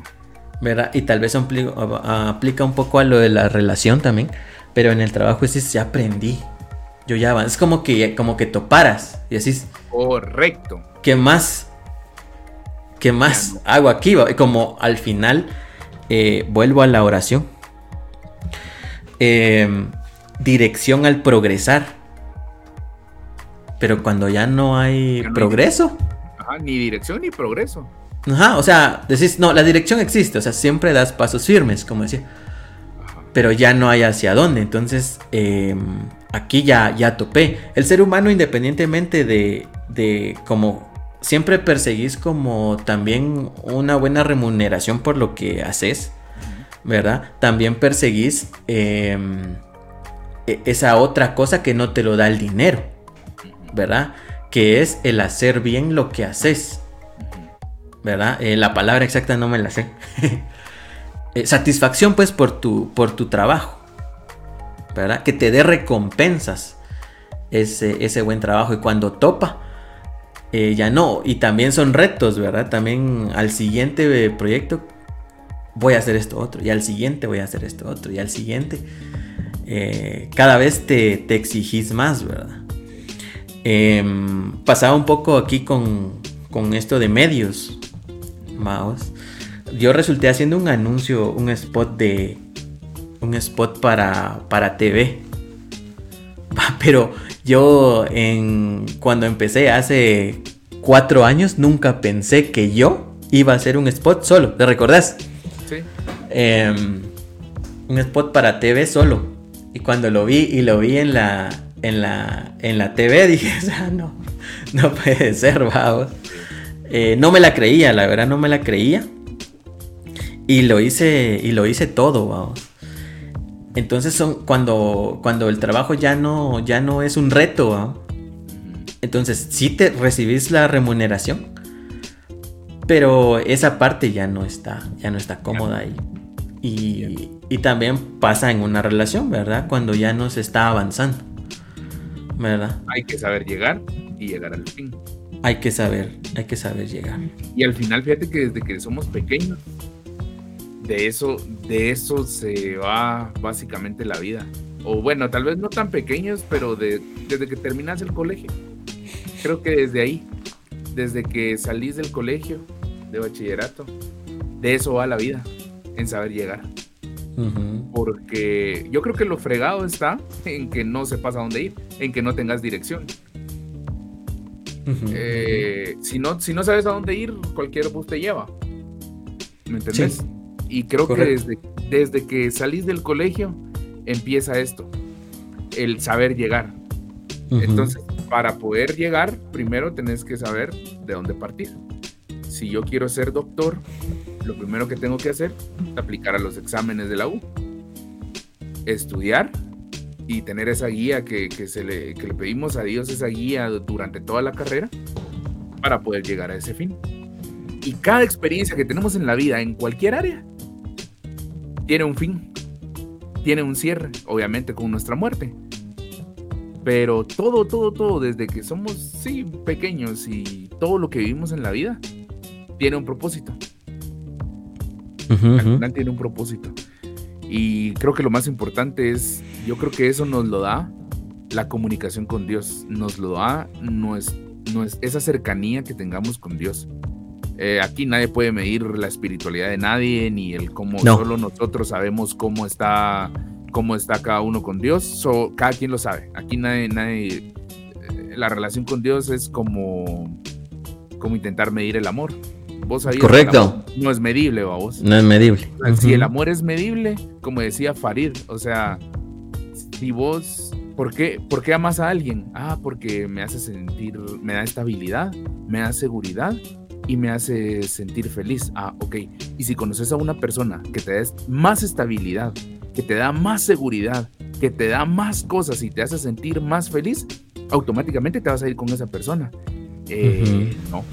¿Verdad? Y tal vez aplica un poco a lo de la relación también. Pero en el trabajo es ya aprendí. Yo ya Es como que, como que toparas. Y así Correcto. ¿Qué más? ¿Qué más hago aquí? Como al final eh, vuelvo a la oración. Em, dirección al progresar. Pero cuando ya no hay progreso. Ajá, ni dirección ni progreso. Ajá, o sea, decís, no, la dirección existe, o sea, siempre das pasos firmes, como decía. Pero ya no hay hacia dónde. Entonces, em, aquí ya, ya topé. El ser humano, independientemente de, de como siempre perseguís como también una buena remuneración por lo que haces, ¿verdad? También perseguís em, esa otra cosa que no te lo da el dinero, ¿verdad? Que es el hacer bien lo que haces, ¿verdad? Eh, la palabra exacta no me la sé. [LAUGHS] Eh, satisfacción pues por tu, por tu trabajo, ¿verdad? Que te dé recompensas ese, ese buen trabajo y cuando topa, eh, ya no. Y también son retos, ¿verdad? También al siguiente proyecto voy a hacer esto otro. Y al siguiente voy a hacer esto otro. Y al siguiente. Eh, cada vez te, te, exigís más, ¿verdad? Em, pasaba un poco aquí con, con esto de medios. Maos. Yo resulté haciendo un anuncio, un spot de. Un spot para, para TV. [LAUGHS] Pero yo en, cuando empecé hace cuatro años nunca pensé que yo iba a hacer un spot solo. ¿Te recordás? Sí. Em, un spot para TV solo. Y cuando lo vi y lo vi en la, en la, en la TV [LAUGHS] dije, no, no puede ser, vamos. Eh, no me la creía, la verdad no me la creía. Y lo hice, y lo hice todo, vamos. Entonces son cuando, cuando el trabajo ya no, ya no es un reto. Entonces sí te recibís la remuneración. Pero esa parte ya no está, ya no está cómoda ahí. Y, y, también pasa en una relación, ¿verdad? Cuando ya no se está avanzando. ¿Verdad? Hay que saber llegar y llegar al fin. Hay que saber, hay que saber llegar. Y al final, fíjate que desde que somos pequeños, de eso, de eso se va básicamente la vida. O bueno, tal vez no tan pequeños, pero desde que terminas el colegio. Creo que desde ahí, desde que salís del colegio, de bachillerato, de eso va la vida, en saber llegar. Porque yo creo que lo fregado está en que no sepas a dónde ir, en que no tengas dirección. Eh, si, no, si no sabes a dónde ir, cualquier bus te lleva. ¿Me entendés? Y creo que desde, desde que salís del colegio empieza esto, el saber llegar. Entonces, para poder llegar, primero tenés que saber de dónde partir. Si yo quiero ser doctor, lo primero que tengo que hacer es aplicar a los exámenes de la U, estudiar y tener esa guía que, se le, que le pedimos a Dios, esa guía durante toda la carrera, para poder llegar a ese fin. Y cada experiencia que tenemos en la vida, en cualquier área, tiene un fin, tiene un cierre, obviamente con nuestra muerte. Pero todo, todo, todo, desde que somos, sí, pequeños y todo lo que vivimos en la vida, tiene un propósito. Al final tiene un propósito. Y creo que lo más importante es, yo creo que eso nos lo da la comunicación con Dios, nos lo da no es, no es esa cercanía que tengamos con Dios. Eh, aquí nadie puede medir la espiritualidad de nadie, ni el cómo solo nosotros sabemos cómo está, cómo está cada uno con Dios. cada quien lo sabe. Aquí nadie, nadie, eh, la relación con Dios es como, como intentar medir el amor. Vos Correcto. no es medible, vos. No es medible. Si el amor es medible, como decía Farid, o sea, si vos ¿Por qué, ¿Por qué amas a alguien? Ah, porque me hace sentir, me da estabilidad, me da seguridad y me hace sentir feliz. Ah, ok. Y si conoces a una persona que te da más estabilidad, que te da más seguridad, que te da más cosas y te hace sentir más feliz, automáticamente te vas a ir con esa persona. Eh, no.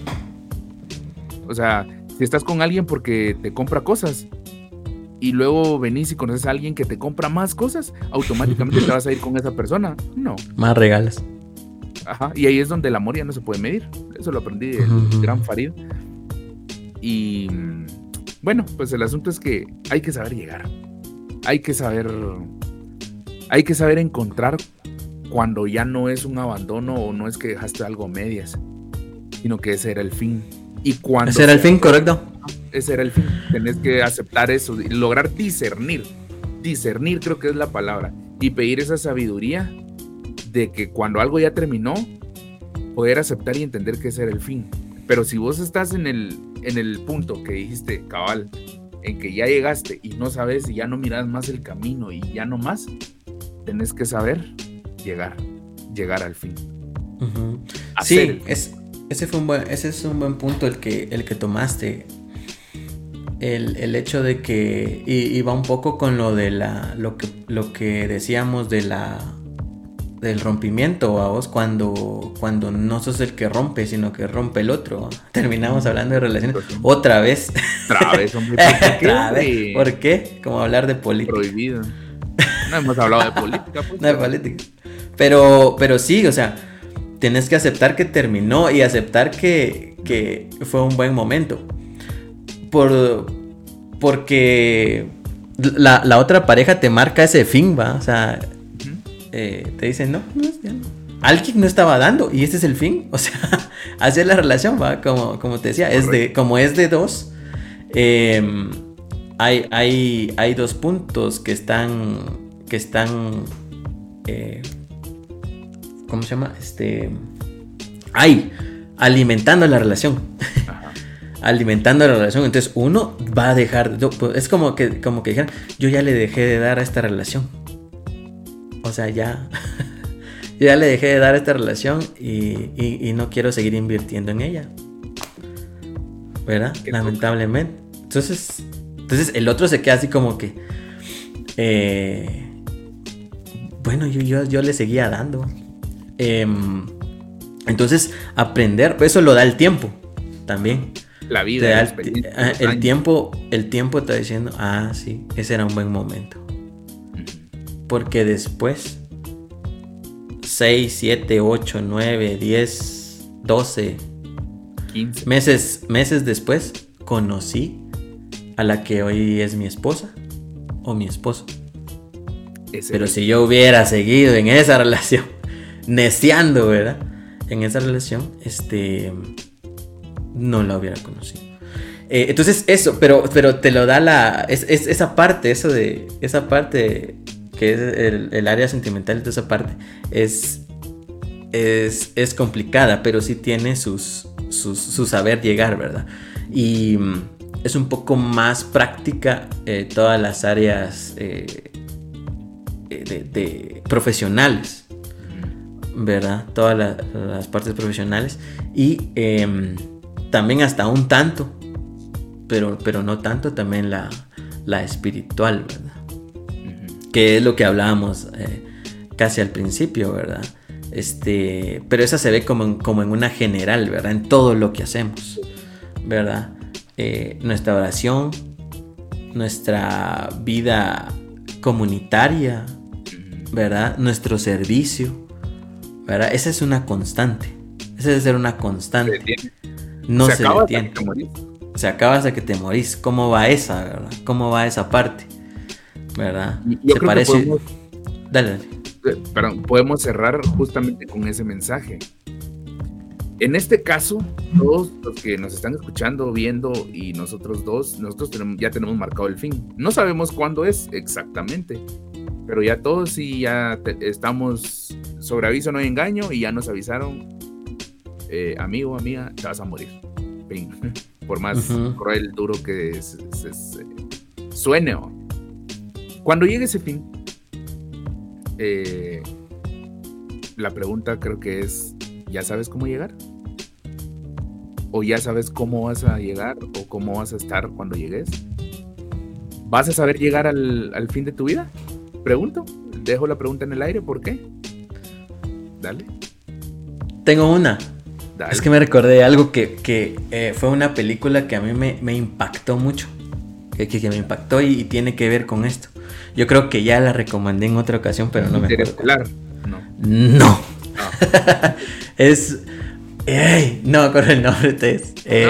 O sea, si estás con alguien porque te compra cosas y luego venís y conoces a alguien que te compra más cosas, automáticamente te vas a ir con esa persona. No. Más regalos. Ajá, y ahí es donde el amor ya no se puede medir. Eso lo aprendí del gran Farid. Y bueno, pues el asunto es que hay que saber llegar. Hay que saber. Hay que saber encontrar cuando ya no es un abandono o no es que dejaste algo medias. sino que ese era el fin. Y cuando ese era el fin, correcto. Ese era el fin. Tenés que aceptar eso, y lograr discernir. Discernir creo que es la palabra. Y pedir esa sabiduría de que cuando algo ya terminó, poder aceptar y entender que ese era el fin. Pero si vos estás en el, en el punto que dijiste, cabal, en que ya llegaste y no sabes y ya no miras más el camino y ya no más, tenés que saber llegar, llegar al fin. Sí, es, ese, fue un buen, ese es un buen punto el que, el que tomaste. El, hecho de que, y, va un poco con lo de la, lo que, lo que decíamos de la, del rompimiento, a vos, cuando, cuando no sos el que rompe, sino que rompe el otro. Terminamos hablando de relaciones otra vez. Otra vez, hombre. [LAUGHS] ¿Por qué? Como hablar de política. Prohibido. No hemos hablado de política. Pues, [LAUGHS] no de política. Pero, pero sí, o sea, tienes que aceptar que terminó y aceptar que, que fue un buen momento. Por, porque la, la, otra pareja te marca ese fin, va. O sea, eh, te dicen, no, no, ya no. Alguien no estaba dando y este es el fin. [LAUGHS] O sea, hacer la relación, va, como, como te decía, es de, como es de dos. Em, hay, hay, hay dos puntos que están que están eh, ¿cómo se llama? Este hay alimentando la relación. [LAUGHS] alimentando la relación. Entonces uno va a dejar, pues, es como que, como que dijeran, yo ya le dejé de dar a esta relación. O sea, ya, [LAUGHS] ya le dejé de dar a esta relación y, no quiero seguir invirtiendo en ella. ¿Verdad? Lamentablemente. Entonces, entonces el otro se queda así como que, eh, bueno, yo, yo, le seguía dando. Em, entonces, aprender, eso lo da el tiempo también. La vida. el, ah, el tiempo, el tiempo está diciendo, ah, sí, ese era un buen momento. Porque después, 6, 7, 8, 9, 10, 12 15. Meses, meses después, conocí a la que hoy es mi esposa o mi esposo. Pero si yo hubiera seguido en esa [LAUGHS] relación, neciando, ¿verdad? En esa relación, este, no la hubiera conocido. Eh, entonces eso, pero, pero te lo da la, es, esa parte, eso de, esa parte que es el, área sentimental esa parte, es, es, complicada, pero sí tiene sus, su saber llegar, ¿verdad? Y mm, es un poco más práctica eh, todas las áreas eh, de, profesionales, ¿verdad? Todas las partes profesionales y em, también hasta un tanto, pero, pero no tanto también la, la espiritual, ¿verdad? que es lo que hablábamos eh, casi al principio, ¿verdad? Este, pero esa se ve como en, como en una general, ¿verdad? En todo lo que hacemos, ¿verdad? Eh, nuestra oración, nuestra vida comunitaria, ¿verdad? Nuestro servicio, ¿verdad? Esa es una constante. Esa debe ser una constante. No se, detiene. Se acaba hasta que te morís. ¿Cómo va esa, verdad? ¿Cómo va esa parte? ¿verdad? Yo parece... podemos, dale, eh, Perdón, podemos cerrar justamente con ese mensaje. En este caso, todos los que nos están escuchando, viendo y nosotros dos, nosotros ya tenemos marcado el fin. No sabemos cuándo es exactamente, pero ya todos y ya estamos sobre aviso, no hay engaño y ya nos avisaron, eh, amigo, amiga, te vas a morir. [LAUGHS] Por más cruel, duro que suene. Cuando llegue ese fin, eh, la pregunta creo que es, ¿ya sabes cómo llegar? ¿O ya sabes cómo vas a llegar o cómo vas a estar cuando llegues? ¿Vas a saber llegar al, fin de tu vida? Pregunto. Dejo la pregunta en el aire, ¿por qué? Dale. Tengo una. Es que me recordé algo que, eh, fue una película que a mí me, impactó mucho. Que, que, me impactó y, tiene que ver con esto. Yo creo que ya la recomendé en otra ocasión, pero no me acuerdo. Claro, no. No. Ah. [LAUGHS] es. no me acuerdo el nombre ustedes. Eh,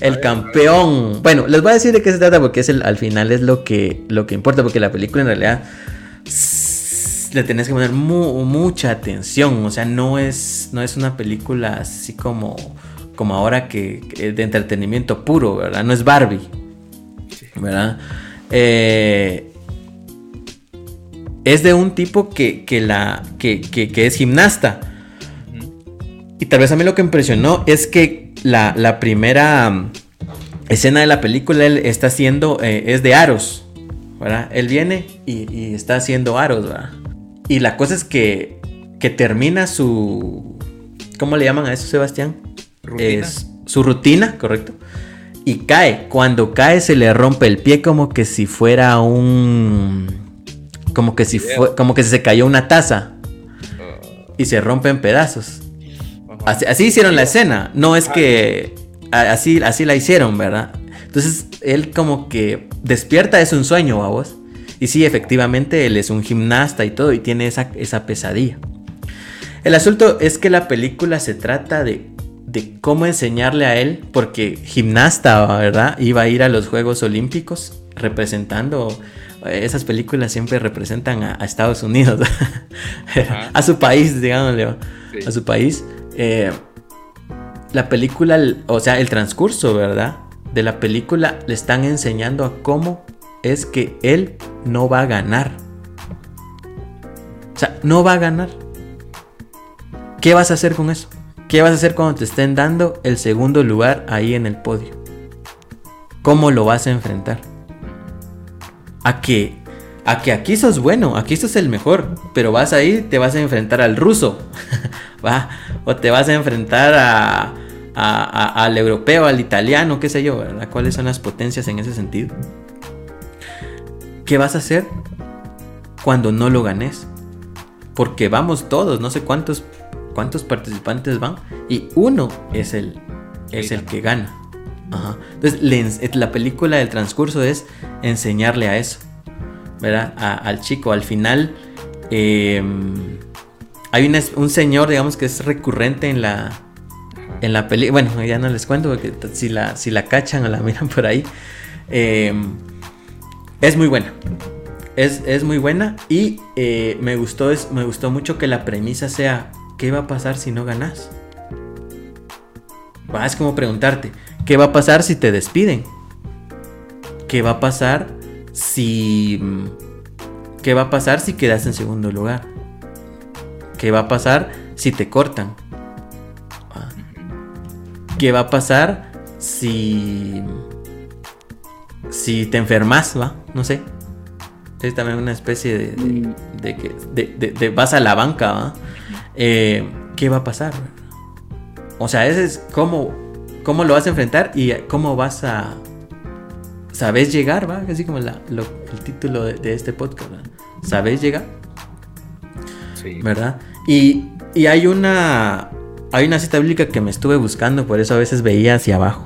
el campeón. Bueno, les voy a decir de qué se trata porque es el, al final es lo que, lo que importa, porque la película en realidad le tenés que poner mucha atención. O sea, no es, no es una película así como, como ahora que, de entretenimiento puro, ¿verdad? No es Barbie, ¿verdad? Eh, es de un tipo que, la, que, es gimnasta. Y tal vez a mí lo que impresionó es que la, primera um, escena de la película él está haciendo, eh, es de aros, ¿verdad? Él viene y, está haciendo aros, ¿verdad? Y la cosa es que, que termina su... ¿Cómo le llaman a eso, Sebastián? Es su rutina, correcto. Y cae. Cuando cae se le rompe el pie como que si fuera un... Como que si fue, como que se cayó una taza. Ah. Y se rompe en pedazos. Así, hicieron la escena. No es que así, así la hicieron, ¿verdad? Entonces él como que despierta es un sueño, vos. Y sí, efectivamente, él es un gimnasta y todo y tiene esa, esa pesadilla. El asunto es que la película se trata de, de cómo enseñarle a él, porque gimnasta, ¿verdad? Iba a ir a los Juegos Olímpicos representando esas películas siempre representan a, Estados Unidos, [LAUGHS] a su país, digámosle, a su país. Eh, la película, o sea, el transcurso, ¿verdad? De la película le están enseñando a cómo es que él no va a ganar. O sea, no va a ganar. ¿Qué vas a hacer con eso? ¿Qué vas a hacer cuando te estén dando el segundo lugar ahí en el podio? ¿Cómo lo vas a enfrentar? A que, a que aquí sos bueno, aquí sos el mejor, pero vas ahí, te vas a enfrentar al ruso, [LAUGHS] ¿va? O te vas a enfrentar al europeo, al italiano, qué sé yo, ¿verdad? ¿Cuáles son las potencias en ese sentido? ¿Qué vas a hacer cuando no lo ganes? Porque vamos todos, no sé cuántos, cuántos participantes van, y uno es el, es el que gana. Entonces, la película del transcurso es enseñarle a eso, ¿verdad? al chico. Al final, em, hay un señor, digamos, que es recurrente en la, en la película. Bueno, ya no les cuento porque si la, si la cachan o la miran por ahí. Em, es muy buena. Es, muy buena y eh, me, gustó, es, me gustó mucho que la premisa sea, ¿qué va a pasar si no ganas? es como preguntarte, ¿qué va a pasar si te despiden? ¿Qué va a pasar si... ¿Qué va a pasar si quedas en segundo lugar? ¿Qué va a pasar si te cortan? ¿Qué va a pasar si... Si te enfermas, va? No sé. Es también una especie de... De, que de, vas a la banca, ¿va? Eh, ¿Qué va a pasar? O sea, ese es cómo, cómo lo vas a enfrentar y cómo vas a... ¿Sabes llegar, va? Así como el título de, este podcast, ¿Sabes llegar? Sí. ¿Verdad? Y, hay una hay una cita bíblica que me estuve buscando, por eso a veces veía hacia abajo.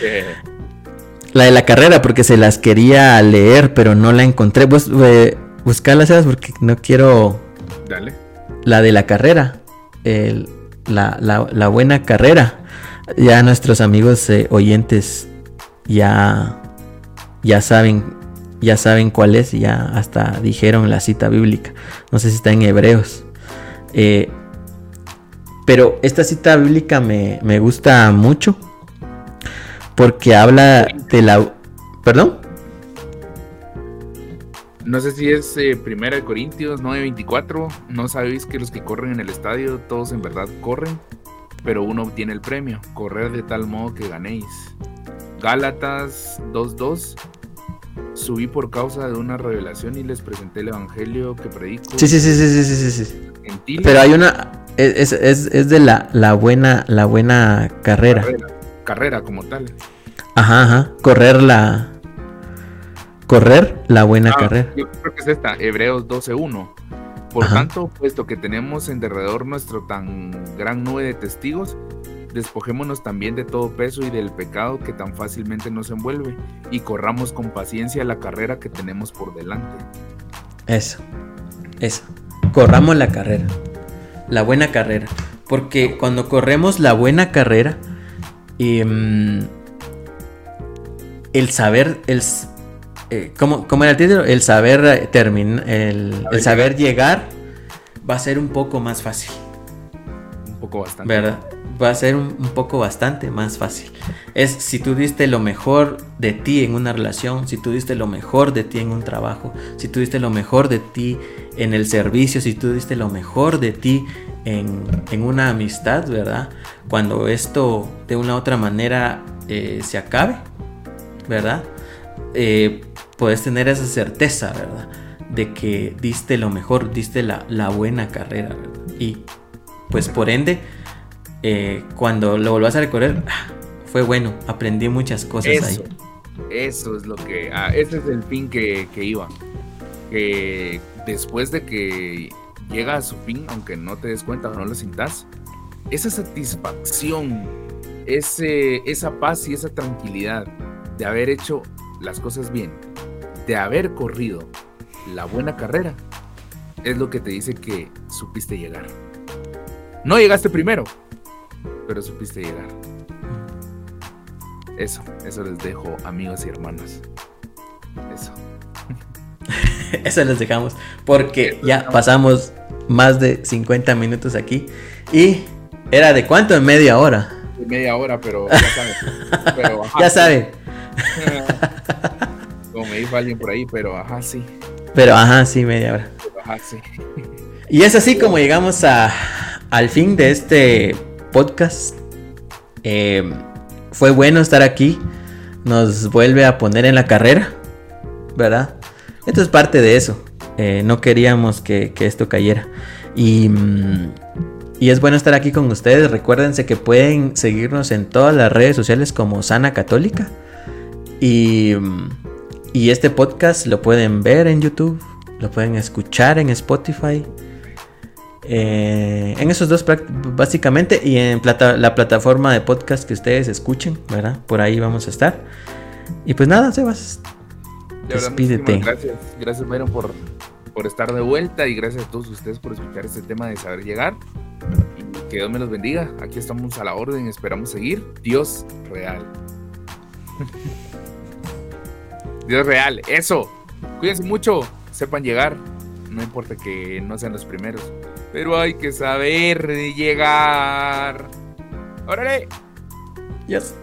[LAUGHS] la de la carrera, porque se las quería leer, pero no la encontré. Bus, eh, buscarlas porque no quiero. Dale. La de la carrera. la, buena carrera. Ya nuestros amigos eh, oyentes ya, ya saben. Ya saben cuál es, ya hasta dijeron la cita bíblica. No sé si está en Hebreos. Eh, pero esta cita bíblica me, gusta mucho porque habla de la... ¿Perdón? No sé si es eh, Primera de Corintios 9:24. No sabéis que los que corren en el estadio, todos en verdad corren, pero uno obtiene el premio. Correr de tal modo que ganéis. Gálatas 2:2. Subí por causa de una revelación y les presenté el evangelio que predico. Sí, sí, sí, sí, sí, sí, sí. Pero hay una. Es, es, de la, la, buena, la buena carrera. carrera. Como tal. Ajá, ajá. Correr la. Correr la buena ah, carrera. Yo creo que es esta, Hebreos 12.1. Por tanto, puesto que tenemos en derredor nuestro tan gran nube de testigos, despojémonos también de todo peso y del pecado que tan fácilmente nos envuelve y corramos con paciencia la carrera que tenemos por delante. Eso, eso. Corramos la carrera, la buena carrera. Porque cuando corremos la buena carrera, em, el saber, el, eh, ¿cómo, era el título? El saber terminar, el, saber llegar va a ser un poco más fácil. Bastante. ¿Verdad? Va a ser un, poco bastante más fácil. Es si tú diste lo mejor de ti en una relación, si tú diste lo mejor de ti en un trabajo, si tú diste lo mejor de ti en el servicio, si tú diste lo mejor de ti en, en una amistad, ¿verdad? Cuando esto de una u otra manera eh, se acabe, ¿verdad? Eh, puedes tener esa certeza, ¿verdad? De que diste lo mejor, diste la, buena carrera. Y pues por ende, eh, cuando lo volvás a recorrer, ah, fue bueno, aprendí muchas cosas ahí. Eso es lo que, ah, ese es el fin que, que iba. Que después de que llega a su fin, aunque no te des cuenta o no lo sintas, esa satisfacción, ese, esa paz y esa tranquilidad de haber hecho las cosas bien, de haber corrido la buena carrera, es lo que te dice que supiste llegar. No llegaste primero, pero supiste llegar. Eso, eso les dejo, amigos y hermanos. Eso. [LAUGHS] eso les dejamos, porque ya pasamos más de 50 minutos aquí y era de cuánto en media hora. De media hora, pero ya sabe. [LAUGHS] ya sabe. [LAUGHS] Como me dijo alguien por ahí, pero ajá, sí. Pero ajá, sí, media hora. ajá, sí. Y es así como llegamos a, al fin de este podcast. Eh, fue bueno estar aquí. Nos vuelve a poner en la carrera, ¿verdad? Esto es parte de eso. Eh, no queríamos que, esto cayera. Y, mm, y, es bueno estar aquí con ustedes. Recuérdense que pueden seguirnos en todas las redes sociales como Sana Católica. Y, este podcast lo pueden ver en YouTube, lo pueden escuchar en Spotify. Eh, en esos dos básicamente y en la plataforma de podcast que ustedes escuchen, ¿verdad? Por ahí vamos a estar. Y pues nada, Sebas. Despídete. Gracias, gracias Byron por, por estar de vuelta y gracias a todos ustedes por escuchar este tema de saber llegar. Y que Dios me los bendiga. Aquí estamos a la orden, esperamos seguir. Dios real. [LAUGHS] Dios real, eso. Cuídense mucho, sepan llegar. No importa que no sean los primeros, pero hay que saber llegar. ¡Órale! Yes.